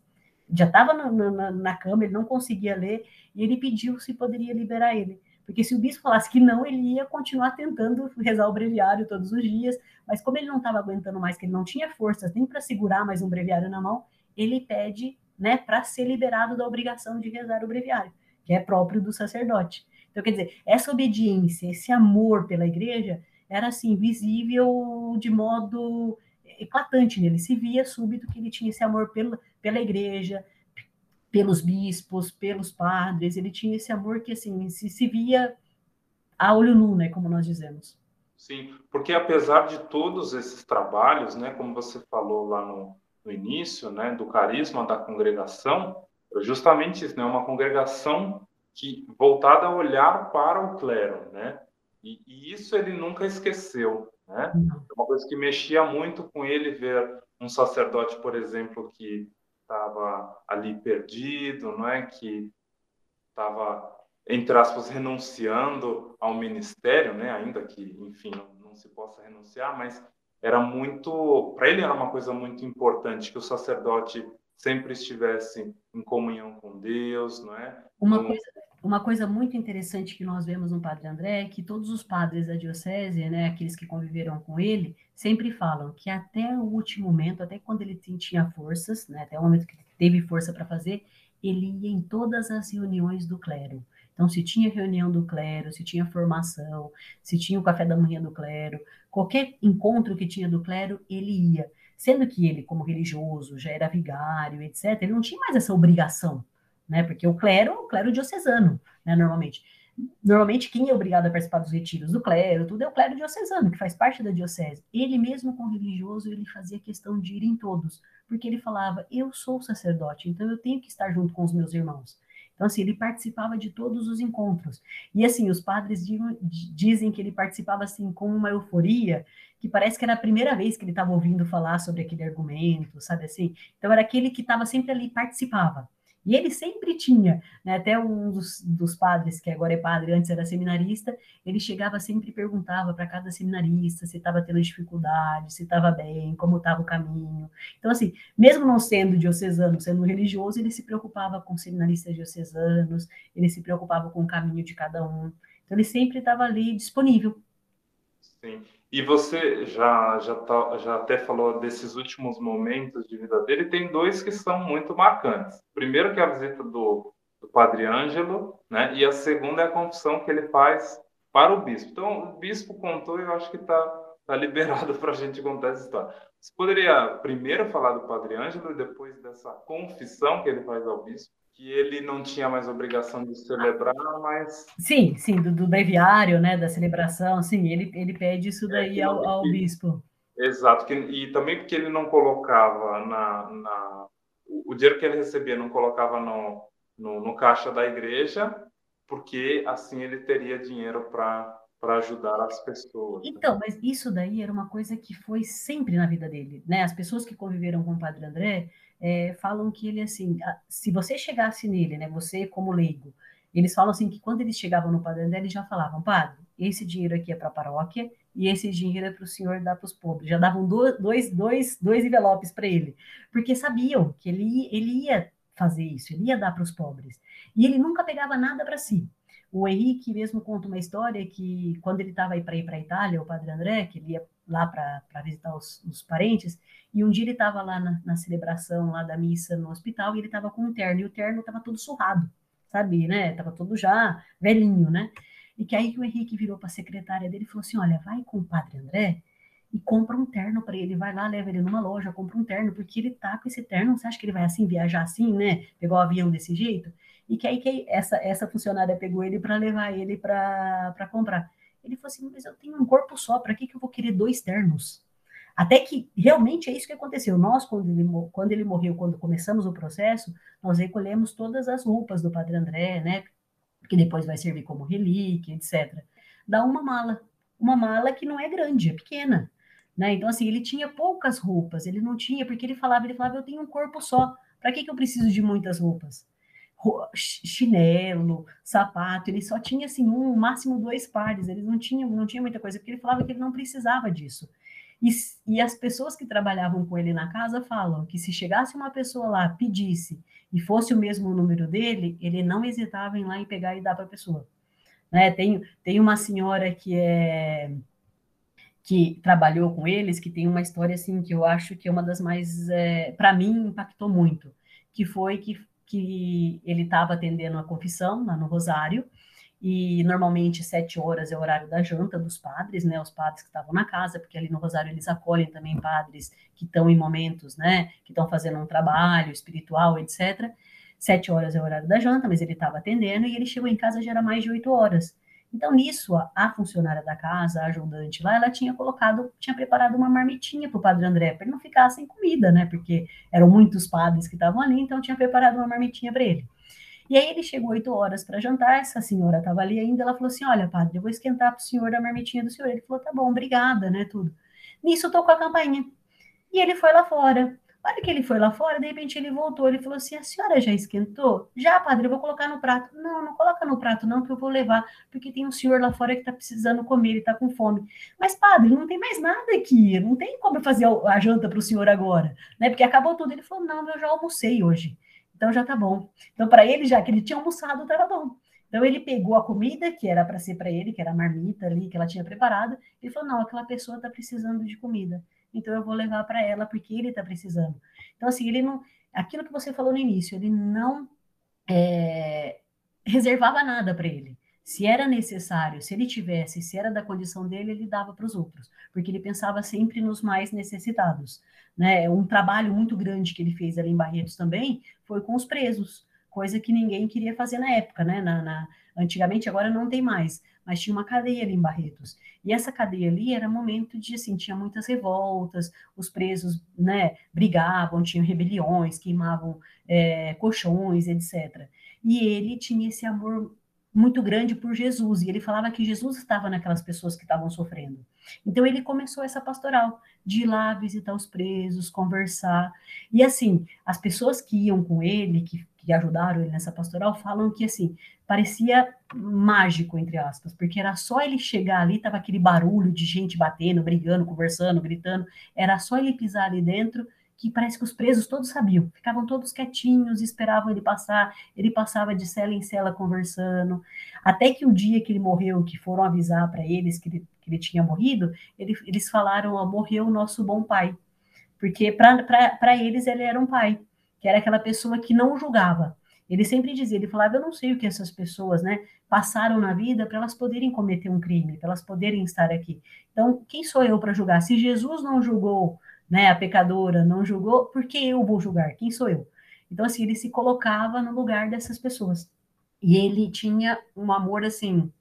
Já estava na, na, na cama, ele não conseguia ler, e ele pediu se poderia liberar ele. Porque se o bispo falasse que não, ele ia continuar tentando rezar o breviário todos os dias, mas como ele não estava aguentando mais, que ele não tinha forças nem para segurar mais um breviário na mão, ele pede né, para ser liberado da obrigação de rezar o breviário, que é próprio do sacerdote. Então, quer dizer, essa obediência, esse amor pela igreja, era assim, visível de modo eclatante nele. Se via súbito que ele tinha esse amor pela, pela igreja, pelos bispos, pelos padres, ele tinha esse amor que, assim, se, se via a olho nu, né, como nós dizemos. Sim, porque apesar de todos esses trabalhos, né, como você falou lá no, no início, né, do carisma da congregação, justamente isso, né, uma congregação que voltada a olhar para o clero, né, e, e isso ele nunca esqueceu, né, é uma coisa que mexia muito com ele ver um sacerdote, por exemplo, que estava ali perdido, não é? Que estava entre aspas renunciando ao ministério, né? Ainda que, enfim, não, não se possa renunciar, mas era muito, para ele era uma coisa muito importante que o sacerdote sempre estivesse em comunhão com Deus, não é? Uma coisa uma coisa muito interessante que nós vemos no Padre André é que todos os padres da diocese, né, aqueles que conviveram com ele, sempre falam que até o último momento, até quando ele tinha forças, né, até o momento que ele teve força para fazer, ele ia em todas as reuniões do clero. Então, se tinha reunião do clero, se tinha formação, se tinha o café da manhã do clero, qualquer encontro que tinha do clero, ele ia. Sendo que ele, como religioso, já era vigário, etc., ele não tinha mais essa obrigação né? Porque o clero, o clero diocesano, né, normalmente. Normalmente, quem é obrigado a participar dos retiros do clero, tudo é o clero diocesano, que faz parte da diocese. Ele mesmo, com religioso, ele fazia questão de ir em todos, porque ele falava, eu sou sacerdote, então eu tenho que estar junto com os meus irmãos. Então, assim, ele participava de todos os encontros. E, assim, os padres dizem que ele participava, assim, com uma euforia, que parece que era a primeira vez que ele estava ouvindo falar sobre aquele argumento, sabe assim? Então, era aquele que estava sempre ali, participava. E ele sempre tinha, né, até um dos, dos, padres, que agora é padre, antes era seminarista, ele chegava sempre e perguntava para cada seminarista se estava tendo dificuldade, se estava bem, como estava o caminho. Então, assim, mesmo não sendo diocesano, sendo religioso, ele se preocupava com seminaristas diocesanos, ele se preocupava com o caminho de cada um. Então, ele sempre estava ali disponível. Sim. E você já, já, tá, já até falou desses últimos momentos de vida dele, tem dois que são muito marcantes. Primeiro que é a visita do, do Padre Ângelo, né? e a segunda é a confissão que ele faz para o bispo. Então, o bispo contou e eu acho que está tá liberado para a gente contar essa história. Você poderia primeiro falar do Padre Ângelo e depois dessa confissão que ele faz ao bispo? Que ele não tinha mais obrigação de celebrar, mas... Sim, sim, do, do breviário, né, da celebração, sim, ele, ele pede isso é, daí é, ao, ao bispo. Exato, que, e também porque ele não colocava na, na... O dinheiro que ele recebia não colocava no, no, no caixa da igreja, porque assim ele teria dinheiro para para ajudar as pessoas. Né? Então, mas isso daí era uma coisa que foi sempre na vida dele, né? As pessoas que conviveram com o Padre André é, falam que ele, assim, se você chegasse nele, né, você como leigo, eles falam assim que quando eles chegavam no Padre André, eles já falavam, Padre, esse dinheiro aqui é para a paróquia e esse dinheiro é para o senhor dar para os pobres. Já davam dois, dois, dois envelopes para ele, porque sabiam que ele, ele ia fazer isso, ele ia dar para os pobres. E ele nunca pegava nada para si. O Henrique mesmo conta uma história que quando ele estava aí para ir para a Itália, o Padre André, que ele ia lá para visitar os, os, parentes, e um dia ele estava lá na, na, celebração lá da missa no hospital e ele estava com um terno, e o terno estava todo surrado, sabe, né? Tava todo já velhinho, né? E que aí o Henrique virou para a secretária dele e falou assim: olha, vai com o Padre André e compra um terno para ele, vai lá, leva ele numa loja, compra um terno, porque ele tá com esse terno, você acha que ele vai assim, viajar assim, né? Pegar o avião desse jeito? E que aí que essa, essa funcionária pegou ele para levar ele para comprar. Ele falou assim: mas eu tenho um corpo só, para que, que eu vou querer dois ternos? Até que realmente é isso que aconteceu. Nós, quando ele, quando ele morreu, quando começamos o processo, nós recolhemos todas as roupas do Padre André, né? Que depois vai servir como relíquia, etc. dá uma mala. Uma mala que não é grande, é pequena. Né? Então, assim, ele tinha poucas roupas, ele não tinha, porque ele falava, ele falava, eu tenho um corpo só, para que, que eu preciso de muitas roupas? Chinelo, sapato, ele só tinha assim um, máximo dois pares, ele não tinha, não tinha muita coisa, porque ele falava que ele não precisava disso. E, e as pessoas que trabalhavam com ele na casa falam que se chegasse uma pessoa lá, pedisse, e fosse o mesmo número dele, ele não hesitava em ir lá e pegar e dar para a pessoa. Né? Tem, tem uma senhora que é que trabalhou com eles, que tem uma história assim que eu acho que é uma das mais, é, para mim, impactou muito, que foi que, que ele estava atendendo a confissão lá no Rosário, e normalmente sete horas é o horário da janta dos padres, né, os padres que estavam na casa, porque ali no Rosário eles acolhem também padres que estão em momentos, né, que estão fazendo um trabalho espiritual, etc. Sete horas é o horário da janta, mas ele estava atendendo e ele chegou em casa já era mais de oito horas. Então, nisso, a, funcionária da casa, a ajudante lá, ela tinha colocado, tinha preparado uma marmitinha para o padre André, para ele não ficar sem comida, né? Porque eram muitos padres que estavam ali, então tinha preparado uma marmitinha para ele. E aí ele chegou oito horas para jantar, essa senhora estava ali ainda, ela falou assim, olha, padre, eu vou esquentar para o senhor a marmitinha do senhor. Ele falou, tá bom, obrigada, né, tudo. Nisso tocou a campainha. E ele foi lá fora. Hora que ele foi lá fora, de repente ele voltou, ele falou assim, a senhora já esquentou? Já, padre, eu vou colocar no prato. Não, não coloca no prato não, que eu vou levar, porque tem um senhor lá fora que está precisando comer, ele está com fome. Mas, padre, não tem mais nada aqui, não tem como eu fazer a janta para o senhor agora, né? Porque acabou tudo. Ele falou, não, eu já almocei hoje. Então já tá bom. Então, para ele, já que ele tinha almoçado, estava bom. Então ele pegou a comida que era para ser para ele, que era a marmita ali que ela tinha preparado, e falou: não, aquela pessoa está precisando de comida. Então eu vou levar para ela porque ele está precisando. Então assim, ele não, aquilo que você falou no início, ele não é, reservava nada para ele. Se era necessário, se ele tivesse, se era da condição dele, ele dava para os outros, porque ele pensava sempre nos mais necessitados. Né? Um trabalho muito grande que ele fez ali em Barretos também foi com os presos, coisa que ninguém queria fazer na época, né? Na, na, antigamente, agora não tem mais, mas tinha uma cadeia ali em Barretos. E essa cadeia ali era momento de, assim, tinha muitas revoltas, os presos, né, brigavam, tinham rebeliões, queimavam é, colchões, etc. E ele tinha esse amor muito grande por Jesus, e ele falava que Jesus estava naquelas pessoas que estavam sofrendo. Então ele começou essa pastoral de ir lá visitar os presos, conversar. E assim, as pessoas que iam com ele, que, que ajudaram ele nessa pastoral, falam que assim, parecia mágico, entre aspas, porque era só ele chegar ali, tava aquele barulho de gente batendo, brigando, conversando, gritando, era só ele pisar ali dentro que parece que os presos todos sabiam, ficavam todos quietinhos, esperavam ele passar, ele passava de cela em cela conversando, até que o dia que ele morreu, que foram avisar para eles que ele, que ele, tinha morrido, ele, eles falaram, ó, morreu o nosso bom pai, porque para eles ele era um pai, que era aquela pessoa que não julgava, ele sempre dizia, ele falava, eu não sei o que essas pessoas, né, passaram na vida para elas poderem cometer um crime, para elas poderem estar aqui. Então, quem sou eu para julgar? Se Jesus não julgou né, a pecadora não julgou, por que eu vou julgar? Quem sou eu? Então, assim, ele se colocava no lugar dessas pessoas. E ele tinha um amor, assim,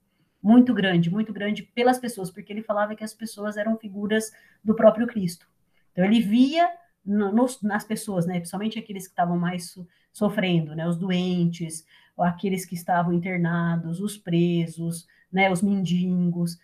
muito grande, muito grande pelas pessoas, porque ele falava que as pessoas eram figuras do próprio Cristo. Então, ele via no, nas pessoas, né, principalmente aqueles que estavam mais so, sofrendo, né, os doentes, aqueles que estavam internados, os presos, né, os mendigos,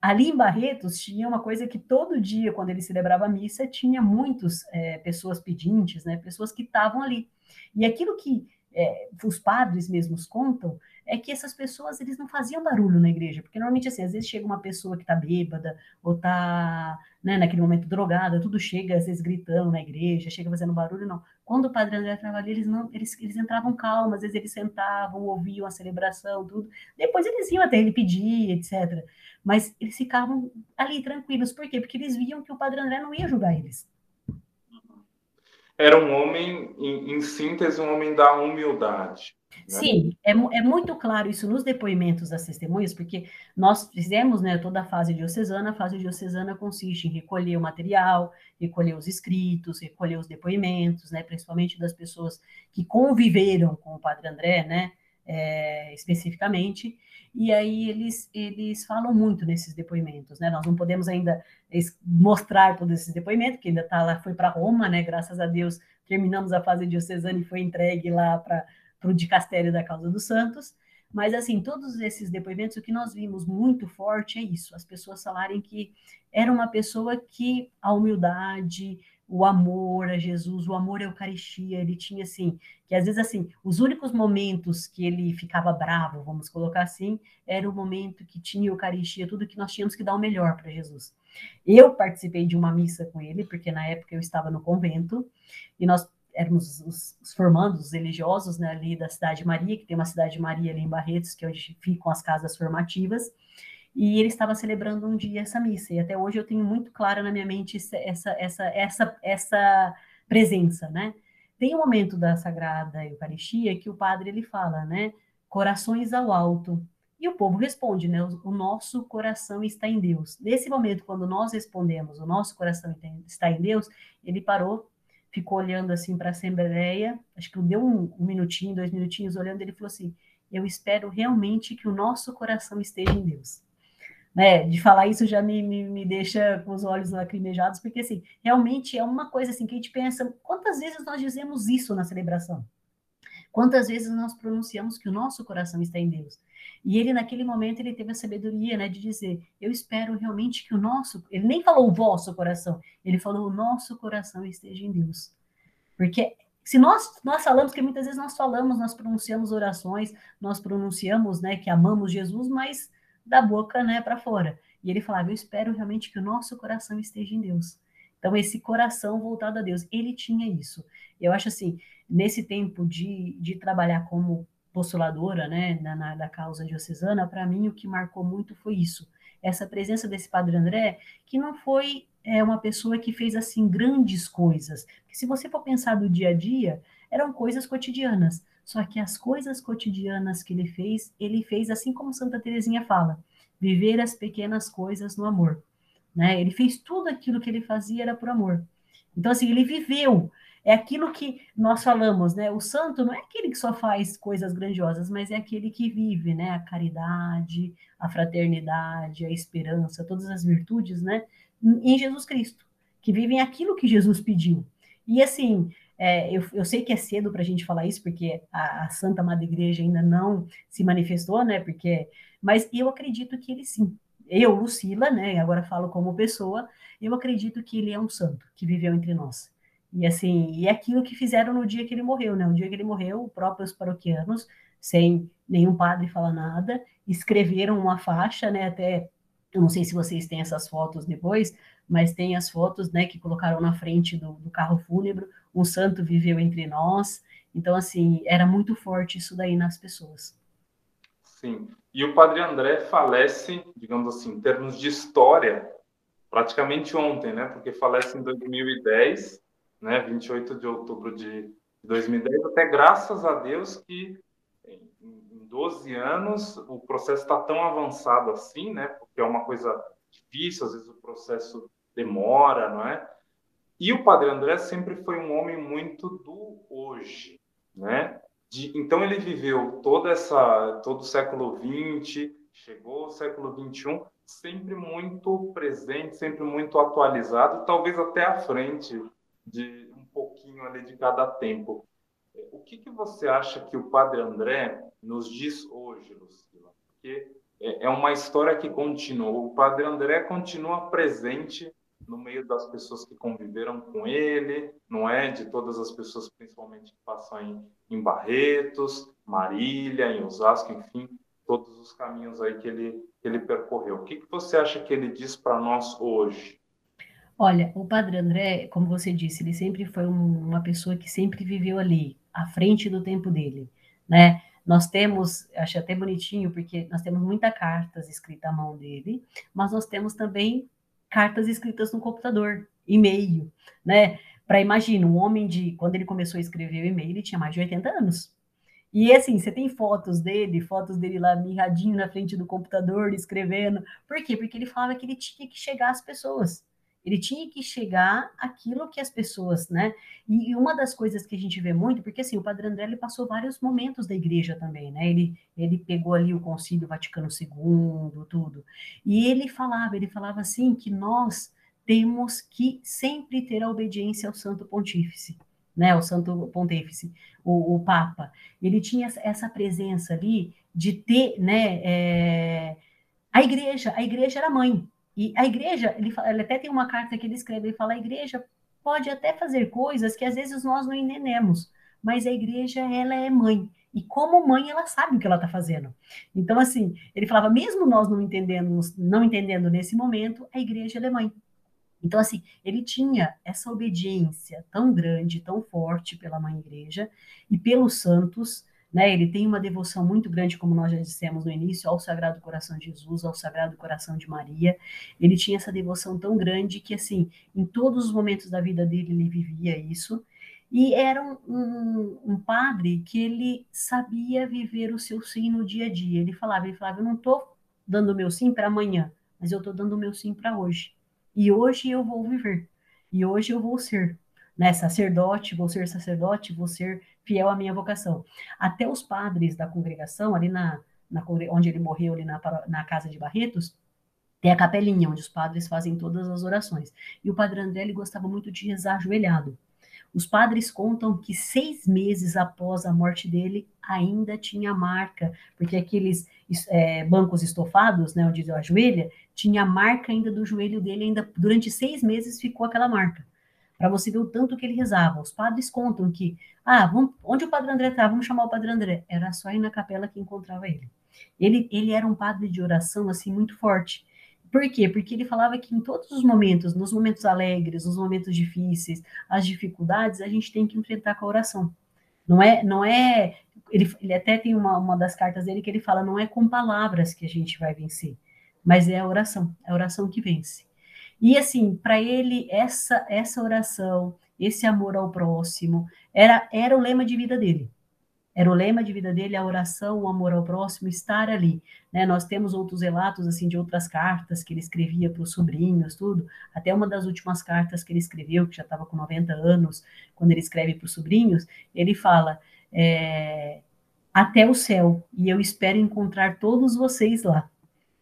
Ali em Barretos tinha uma coisa que todo dia, quando ele celebrava a missa, tinha muitas é, pessoas pedintes, né, pessoas que estavam ali. E aquilo que é, os padres mesmos contam é que essas pessoas eles não faziam barulho na igreja, porque normalmente assim, às vezes chega uma pessoa que está bêbada ou está né, naquele momento drogada, tudo chega às vezes gritando na igreja, chega fazendo barulho, não. Quando o padre André estava ali, eles não, eles, eles entravam calmos, às vezes eles sentavam, ouviam a celebração, tudo. Depois eles iam até ele pedir, etc. Mas eles ficavam ali tranquilos, por quê? Porque eles viam que o padre André não ia julgar eles era um homem, em, em síntese, um homem da humildade. Né? Sim, é, é, muito claro isso nos depoimentos das testemunhas, porque nós fizemos né, toda a fase diocesana. A fase diocesana consiste em recolher o material, recolher os escritos, recolher os depoimentos, né, principalmente das pessoas que conviveram com o Padre André, né, é, especificamente, e aí eles, eles falam muito nesses depoimentos, né? Nós não podemos ainda mostrar todos esses depoimentos, que ainda tá lá, foi para Roma, né? Graças a Deus terminamos a fase diocesana e foi entregue lá para o dicastério da causa dos santos, Mas, assim, todos esses depoimentos, o que nós vimos muito forte é isso: as pessoas falarem que era uma pessoa que a humildade, o amor a Jesus, o amor à Eucaristia, ele tinha assim, que às vezes assim, os únicos momentos que ele ficava bravo, vamos colocar assim, era o momento que tinha Eucaristia, tudo que nós tínhamos que dar o melhor para Jesus. Eu participei de uma missa com ele, porque na época eu estava no convento, e nós éramos os, os formandos, os religiosos, né, ali da Cidade Maria, que tem uma Cidade Maria ali em Barretos, que é onde ficam as casas formativas, e ele estava celebrando um dia essa missa, e até hoje eu tenho muito clara na minha mente essa, essa, essa, essa presença, né? Tem um momento da Sagrada Eucaristia que o padre ele fala, né? Corações ao alto. E o povo responde, né? O nosso coração está em Deus. Nesse momento, quando nós respondemos, o nosso coração está em Deus, ele parou, ficou olhando assim para a Assembleia, acho que deu um, um minutinho, dois minutinhos olhando, ele falou assim: Eu espero realmente que o nosso coração esteja em Deus né, de falar isso já me, me, me, deixa com os olhos lacrimejados, porque assim, realmente é uma coisa assim que a gente pensa, quantas vezes nós dizemos isso na celebração? Quantas vezes nós pronunciamos que o nosso coração está em Deus? E ele, naquele momento, ele teve a sabedoria, né, de dizer, eu espero realmente que o nosso, ele nem falou o vosso coração, ele falou o nosso coração esteja em Deus. Porque se nós, nós falamos, que muitas vezes nós falamos, nós pronunciamos orações, nós pronunciamos, né, que amamos Jesus, mas da boca né, para fora. E ele falava: Eu espero realmente que o nosso coração esteja em Deus. Então, esse coração voltado a Deus, ele tinha isso. Eu acho assim, nesse tempo de, de trabalhar como postuladora, né, na, na da causa diocesana, para mim o que marcou muito foi isso. Essa presença desse Padre André, que não foi é, uma pessoa que fez assim grandes coisas. Porque se você for pensar do dia a dia, eram coisas cotidianas. Só que as coisas cotidianas que ele fez, ele fez assim como Santa Teresinha fala, viver as pequenas coisas no amor. Né? Ele fez tudo aquilo que ele fazia era por amor. Então, assim, ele viveu. É aquilo que nós falamos, né? O santo não é aquele que só faz coisas grandiosas, mas é aquele que vive, né? A caridade, a fraternidade, a esperança, todas as virtudes, né? Em Jesus Cristo, que vivem aquilo que Jesus pediu. E assim, é, eu, eu, sei que é cedo para a gente falar isso, porque a, a, Santa Madre Igreja ainda não se manifestou, né? Porque, mas eu acredito que ele sim. Eu, Lucila, né? Agora falo como pessoa, eu acredito que ele é um santo que viveu entre nós. E assim, e é aquilo que fizeram no dia que ele morreu, né? O dia que ele morreu, os próprios paroquianos, sem nenhum padre falar nada, escreveram uma faixa, né? Até eu não sei se vocês têm essas fotos depois, mas tem as fotos, né, que colocaram na frente do, do carro fúnebre, um santo viveu entre nós. Então, assim, era muito forte isso daí nas pessoas. Sim. E o Padre André falece, digamos assim, em termos de história, praticamente ontem, né? Porque falece em 2010, né? 28 de outubro de 2010, até graças a Deus que em 12 anos o processo está tão avançado assim, né? Porque é uma coisa difícil, às vezes o processo demora, não é? E o Padre André sempre foi um homem muito do hoje, né? De, então ele viveu toda essa, todo o século XX, chegou ao século XXI, sempre muito presente, sempre muito atualizado, talvez até à frente de um pouquinho ali de cada tempo. O que, que você acha que o Padre André nos diz hoje, Lucila? Porque é, é uma história que continua. O Padre André continua presente no meio das pessoas que conviveram com ele, não é? De todas as pessoas, principalmente que passam em, em Barretos, Marília, em Osasco, enfim, todos os caminhos aí que ele, que ele percorreu. O que, que você acha que ele diz para nós hoje? Olha, o Padre André, como você disse, ele sempre foi um, uma pessoa que sempre viveu ali, à frente do tempo dele, né? Nós temos, acho até bonitinho, porque nós temos muitas cartas escritas à mão dele, mas nós temos também cartas escritas no computador, e-mail, né? Para imagina, um homem de quando ele começou a escrever o e-mail, ele tinha mais de 80 anos. E assim, você tem fotos dele, fotos dele lá mirradinho na frente do computador, escrevendo. Por quê? Porque ele falava que ele tinha que chegar às pessoas. Ele tinha que chegar aquilo que as pessoas, né? E, uma das coisas que a gente vê muito, porque assim, o Padre André ele passou vários momentos da igreja também, né? Ele, ele pegou ali o Concílio Vaticano II, tudo. E ele falava, ele falava assim que nós temos que sempre ter a obediência ao Santo Pontífice. né, o Santo Pontífice, o, o Papa, ele tinha essa presença ali de ter, né, é, a igreja, a igreja era mãe, e a igreja, ele, fala, ele até tem uma carta que ele escreve, ele fala, a igreja pode até fazer coisas que às vezes nós não entendemos, mas a igreja, ela é mãe, e como mãe, ela sabe o que ela está fazendo. Então, assim, ele falava, mesmo nós não entendendo, não entendendo nesse momento, a igreja é mãe. Então, assim, ele tinha essa obediência tão grande, tão forte pela mãe igreja e pelos santos, né? Ele tem uma devoção muito grande, como nós já dissemos no início, ao Sagrado Coração de Jesus, ao Sagrado Coração de Maria. Ele tinha essa devoção tão grande que, assim, em todos os momentos da vida dele, ele vivia isso. E era um, um, um, padre que ele sabia viver o seu sim no dia a dia. Ele falava, ele falava, eu não estou dando o meu sim para amanhã, mas eu estou dando o meu sim para hoje. E hoje eu vou viver. E hoje eu vou ser, né, sacerdote, vou ser sacerdote, vou ser fiel à minha vocação. Até os padres da congregação, ali na, na onde ele morreu, ali na, na casa de Barretos, tem a capelinha, onde os padres fazem todas as orações. E o padre André, ele gostava muito de rezar ajoelhado. Os padres contam que seis meses após a morte dele ainda tinha marca, porque aqueles é, bancos estofados, né, onde ajoelha, tinha a marca ainda do joelho dele, ainda durante seis meses ficou aquela marca. Para você ver o tanto que ele rezava. Os padres contam que, ah, vamos, onde o padre André estava? Vamos chamar o padre André. Era só ir na capela que encontrava ele. Ele, ele era um padre de oração, assim, muito forte. Por quê? Porque ele falava que em todos os momentos, nos momentos alegres, nos momentos difíceis, as dificuldades, a gente tem que enfrentar com a oração. Não é, não é. Ele, ele até tem uma, uma das cartas dele que ele fala: não é com palavras que a gente vai vencer, mas é a oração, é a oração que vence. E assim, para ele, essa, essa oração, esse amor ao próximo, era, era o lema de vida dele. Era o lema de vida dele, a oração, o amor ao próximo, estar ali. Né? Nós temos outros relatos assim de outras cartas que ele escrevia para os sobrinhos, tudo. Até uma das últimas cartas que ele escreveu, que já estava com 90 anos, quando ele escreve para os sobrinhos, ele fala: é, até o céu, e eu espero encontrar todos vocês lá.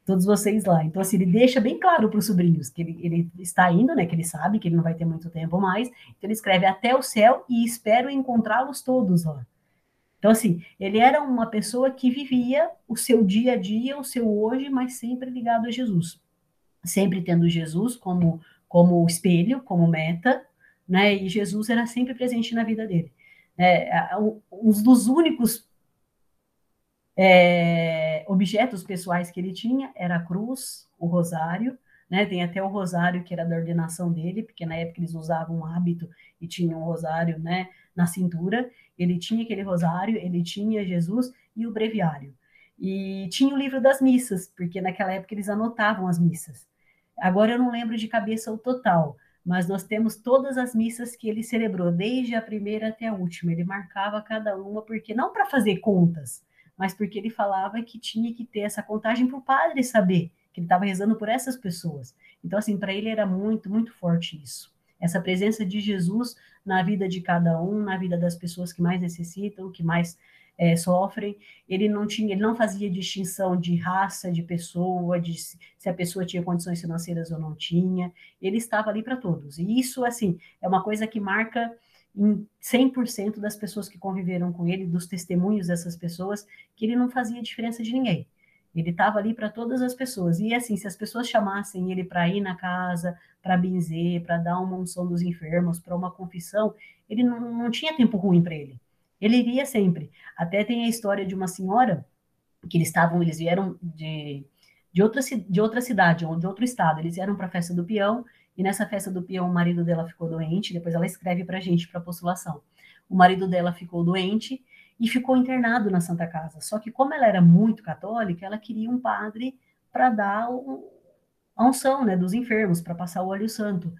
Todos vocês lá. Então, assim, ele deixa bem claro para os sobrinhos que ele, ele está indo, né? Que ele sabe que ele não vai ter muito tempo mais. Então, ele escreve até o céu e espero encontrá-los todos lá. Então, assim, ele era uma pessoa que vivia o seu dia a dia, o seu hoje, mas sempre ligado a Jesus. Sempre tendo Jesus como, como espelho, como meta, né? E Jesus era sempre presente na vida dele. É, um dos únicos é, objetos pessoais que ele tinha era a cruz, o rosário, né? Tem até o rosário que era da ordenação dele, porque na época eles usavam um hábito e tinham um rosário, né, na cintura. Ele tinha aquele rosário, ele tinha Jesus e o breviário. E tinha o livro das missas, porque naquela época eles anotavam as missas. Agora eu não lembro de cabeça o total, mas nós temos todas as missas que ele celebrou, desde a primeira até a última. Ele marcava cada uma, porque não para fazer contas, mas porque ele falava que tinha que ter essa contagem para o padre saber que ele estava rezando por essas pessoas. Então, assim, para ele era muito, muito forte isso. Essa presença de Jesus na vida de cada um, na vida das pessoas que mais necessitam, que mais é, sofrem. Ele não tinha, ele não fazia distinção de raça, de pessoa, de se a pessoa tinha condições financeiras ou não tinha. Ele estava ali para todos. E isso, assim, é uma coisa que marca em 100% das pessoas que conviveram com ele, dos testemunhos dessas pessoas, que ele não fazia diferença de ninguém. Ele estava ali para todas as pessoas. E assim, se as pessoas chamassem ele para ir na casa, para benzer, para dar uma unção dos enfermos, para uma confissão, ele não, não tinha tempo ruim para ele. Ele iria sempre. Até tem a história de uma senhora que eles estavam, eles vieram de, de, outra, de outra cidade, de outro estado. Eles vieram para a festa do peão, e nessa festa do peão o marido dela ficou doente, depois ela escreve para a gente, para postulação. O marido dela ficou doente, e ficou internado na Santa Casa. Só que como ela era muito católica, ela queria um padre para dar a unção né, dos enfermos, para passar o óleo santo.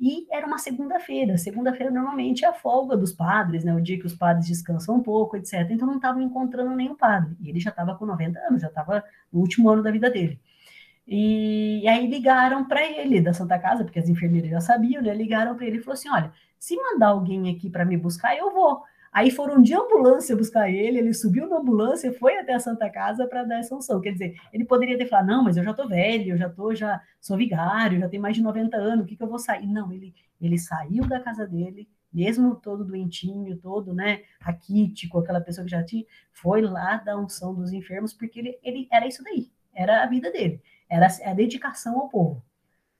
E era uma segunda-feira. Segunda-feira normalmente é a folga dos padres, né? O dia que os padres descansam um pouco, etc. Então não estavam encontrando nenhum padre. E ele já estava com 90 anos, já estava no último ano da vida dele. E, e aí ligaram para ele da Santa Casa, porque as enfermeiras já sabiam, né? Ligaram para ele e falou assim: olha, se mandar alguém aqui para me buscar, eu vou. Aí foram de ambulância buscar ele, ele subiu na ambulância, foi até a Santa Casa para dar essa unção. Quer dizer, ele poderia ter falado, não, mas eu já estou velho, eu já tô, já sou vigário, já tenho mais de 90 anos, o que, que eu vou sair? Não, ele, ele saiu da casa dele, mesmo todo doentinho, todo, né, raquítico, aquela pessoa que já tinha, foi lá da unção dos enfermos, porque ele, ele era isso daí, era a vida dele, era a dedicação ao povo.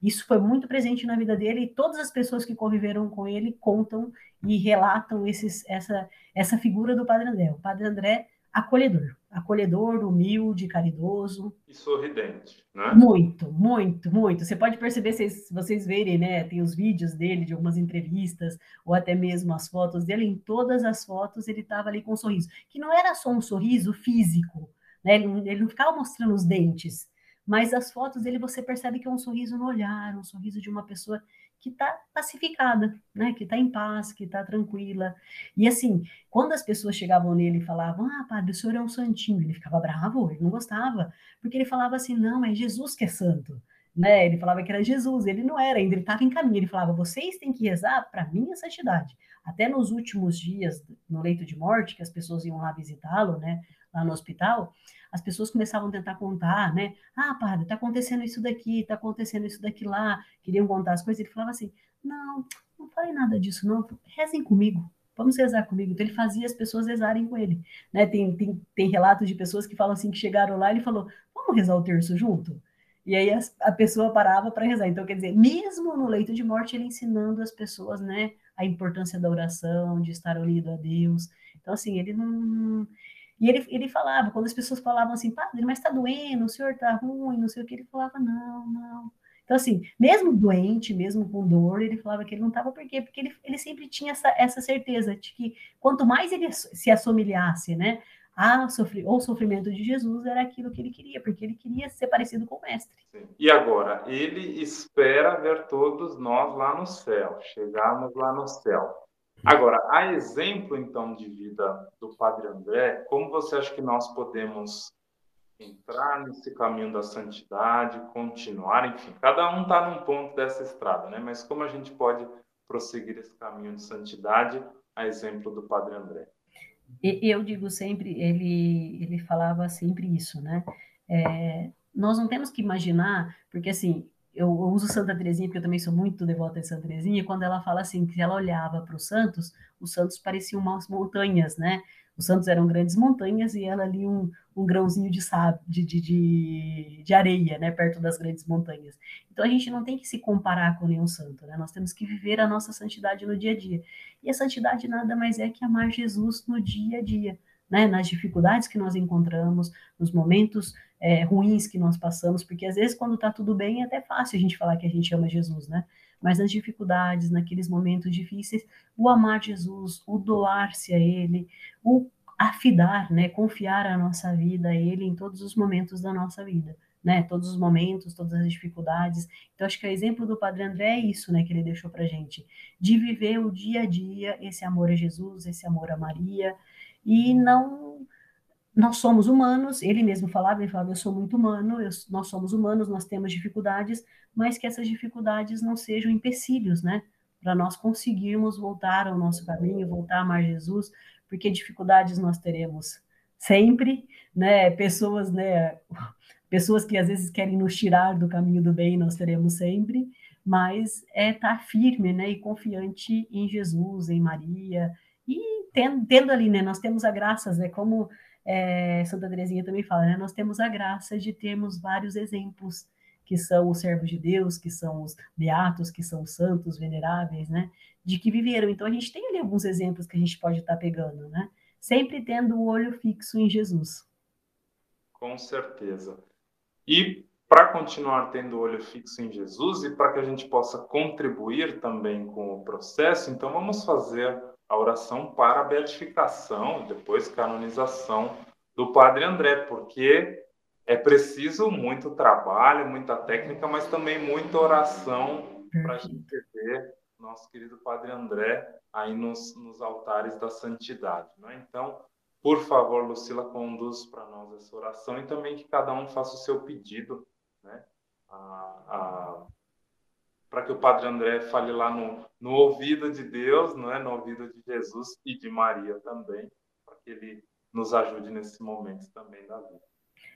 Isso foi muito presente na vida dele e todas as pessoas que conviveram com ele contam e relatam esses, essa, essa figura do Padre André. O Padre André acolhedor, acolhedor, humilde, caridoso. E sorridente, né? Muito, muito, muito. Você pode perceber, se vocês verem, né? Tem os vídeos dele, de algumas entrevistas, ou até mesmo as fotos dele, em todas as fotos ele estava ali com um sorriso. Que não era só um sorriso físico, né? Ele, ele não ficava mostrando os dentes, mas as fotos dele você percebe que é um sorriso no olhar, um sorriso de uma pessoa que está pacificada, né? Que está em paz, que está tranquila. E assim, quando as pessoas chegavam nele e falavam, ah, padre, o senhor é um santinho, ele ficava bravo, ele não gostava, porque ele falava assim, não, é Jesus que é santo. Né? Ele falava que era Jesus, ele não era ainda, ele estava em caminho. Ele falava: vocês têm que rezar para minha santidade. Até nos últimos dias, no leito de morte, que as pessoas iam lá visitá-lo, né? Lá no hospital, as pessoas começavam a tentar contar, né? Ah, padre, está acontecendo isso daqui, está acontecendo isso daqui lá, queriam contar as coisas. Ele falava assim: não, não falei nada disso, não, rezem comigo, vamos rezar comigo. Então ele fazia as pessoas rezarem com ele. Né? Tem, tem, tem relatos de pessoas que falam assim, que chegaram lá e ele falou, vamos rezar o terço junto? E aí a, a pessoa parava para rezar. Então, quer dizer, mesmo no leito de morte, ele ensinando as pessoas, né, a importância da oração, de estar unido a Deus. Então, assim, ele não, e ele, ele falava, quando as pessoas falavam assim, padre, mas está doendo, o senhor está ruim, não sei o que, ele falava, não, não. Então, assim, mesmo doente, mesmo com dor, ele falava que ele não estava, por quê? Porque ele, ele sempre tinha essa, essa certeza de que quanto mais ele se assomilhasse, né, a sofrer, ou sofrimento de Jesus era aquilo que ele queria, porque ele queria ser parecido com o mestre. E agora, ele espera ver todos nós lá no céu, chegarmos lá no céu. Agora, a exemplo então de vida do Padre André, como você acha que nós podemos entrar nesse caminho da santidade, continuar, enfim, cada um está num ponto dessa estrada, né? Mas como a gente pode prosseguir esse caminho de santidade, a exemplo do Padre André? Eu digo sempre, ele ele falava sempre isso, né? É, nós não temos que imaginar, porque assim, eu, uso Santa Teresinha porque eu também sou muito devota de Santa Teresinha, quando ela fala assim, que ela olhava para os santos, os santos pareciam umas montanhas, né? Os santos eram grandes montanhas e ela ali um, um grãozinho de, de, de, de, areia, né? Perto das grandes montanhas. Então a gente não tem que se comparar com nenhum santo, né? Nós temos que viver a nossa santidade no dia a dia. E a santidade nada mais é que amar Jesus no dia a dia né, nas dificuldades que nós encontramos, nos momentos é, ruins que nós passamos, porque às vezes quando está tudo bem é até fácil a gente falar que a gente ama Jesus, né? Mas nas dificuldades, naqueles momentos difíceis, o amar Jesus, o doar-se a Ele, o afidar, né, confiar a nossa vida a Ele em todos os momentos da nossa vida. Né, todos os momentos, todas as dificuldades. Então, acho que o exemplo do Padre André é isso, né, que ele deixou para gente, de viver o dia a dia esse amor a Jesus, esse amor a Maria, e não nós somos humanos, ele mesmo falava, ele falava, eu sou muito humano, eu, nós somos humanos, nós temos dificuldades, mas que essas dificuldades não sejam empecilhos, né? Para nós conseguirmos voltar ao nosso caminho, voltar a amar Jesus, porque dificuldades nós teremos sempre, né? Pessoas, né? Pessoas que às vezes querem nos tirar do caminho do bem, nós teremos sempre, mas é estar tá firme, né? E confiante em Jesus, em Maria, e tendo, tendo ali, né, nós temos a graça, né, como é, Santa Teresinha também fala, né, nós temos a graça de termos vários exemplos, que são os servos de Deus, que são os beatos, que são os santos veneráveis, né, de que viveram. Então a gente tem ali alguns exemplos que a gente pode estar pegando, né, sempre tendo o olho fixo em Jesus. Com certeza. E para continuar tendo o olho fixo em Jesus e para que a gente possa contribuir também com o processo, então vamos fazer a oração para a beatificação, depois canonização do Padre André, porque é preciso muito trabalho, muita técnica, mas também muita oração para a gente ver nosso querido Padre André aí nos, nos altares da santidade. Né? Então, por favor, Lucila, conduz para nós essa oração e também que cada um faça o seu pedido, né? a, a para que o Padre André fale lá no, no ouvido de Deus, não é? no ouvido de Jesus e de Maria também, para que ele nos ajude nesse momento também da vida.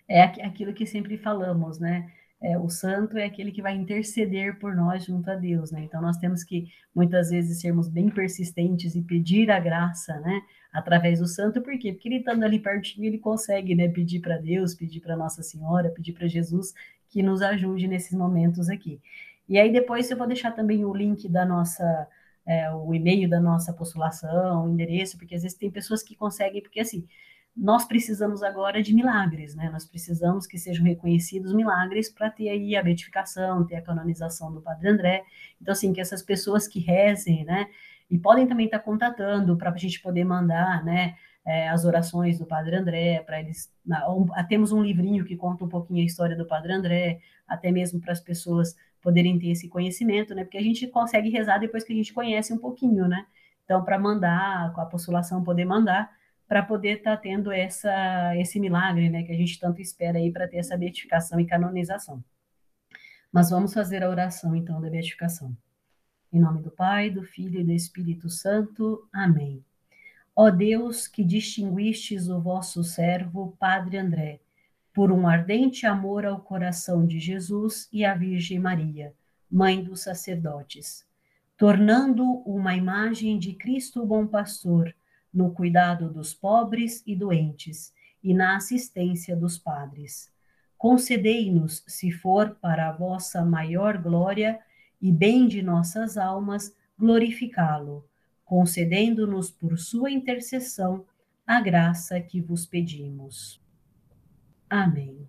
É aquilo que sempre falamos, né? é, o santo é aquele que vai interceder por nós junto a Deus, né? Então nós temos que muitas vezes sermos bem persistentes e pedir a graça, né? Através do santo, por quê? Porque ele estando ali pertinho, ele consegue, né? Pedir para Deus, pedir para Nossa Senhora, pedir para Jesus que nos ajude nesses momentos aqui. E aí depois eu vou deixar também o link da nossa é, o e-mail da nossa postulação, o endereço, porque às vezes tem pessoas que conseguem, porque assim, nós precisamos agora de milagres, né? Nós precisamos que sejam reconhecidos milagres para ter aí a beatificação, ter a canonização do Padre André. Então, assim, que essas pessoas que rezem, né? E podem também estar tá contatando para a gente poder mandar, né? É, as orações do Padre André, para eles. Na, um, temos um livrinho que conta um pouquinho a história do Padre André, até mesmo para as pessoas poderem ter esse conhecimento, né? Porque a gente consegue rezar depois que a gente conhece um pouquinho, né? Então, para mandar, com a postulação poder mandar, para poder estar tá tendo essa, esse milagre, né? Que a gente tanto espera aí para ter essa beatificação e canonização. Mas vamos fazer a oração, então, da beatificação. Em nome do Pai, do Filho e do Espírito Santo. Amém. Ó Deus, que distinguistes o vosso servo, Padre André, por um ardente amor ao coração de Jesus e à Virgem Maria, mãe dos sacerdotes, tornando uma imagem de Cristo bom pastor no cuidado dos pobres e doentes e na assistência dos padres. Concedei-nos, se for para a vossa maior glória e bem de nossas almas, glorificá-lo, concedendo-nos por sua intercessão a graça que vos pedimos. Amém.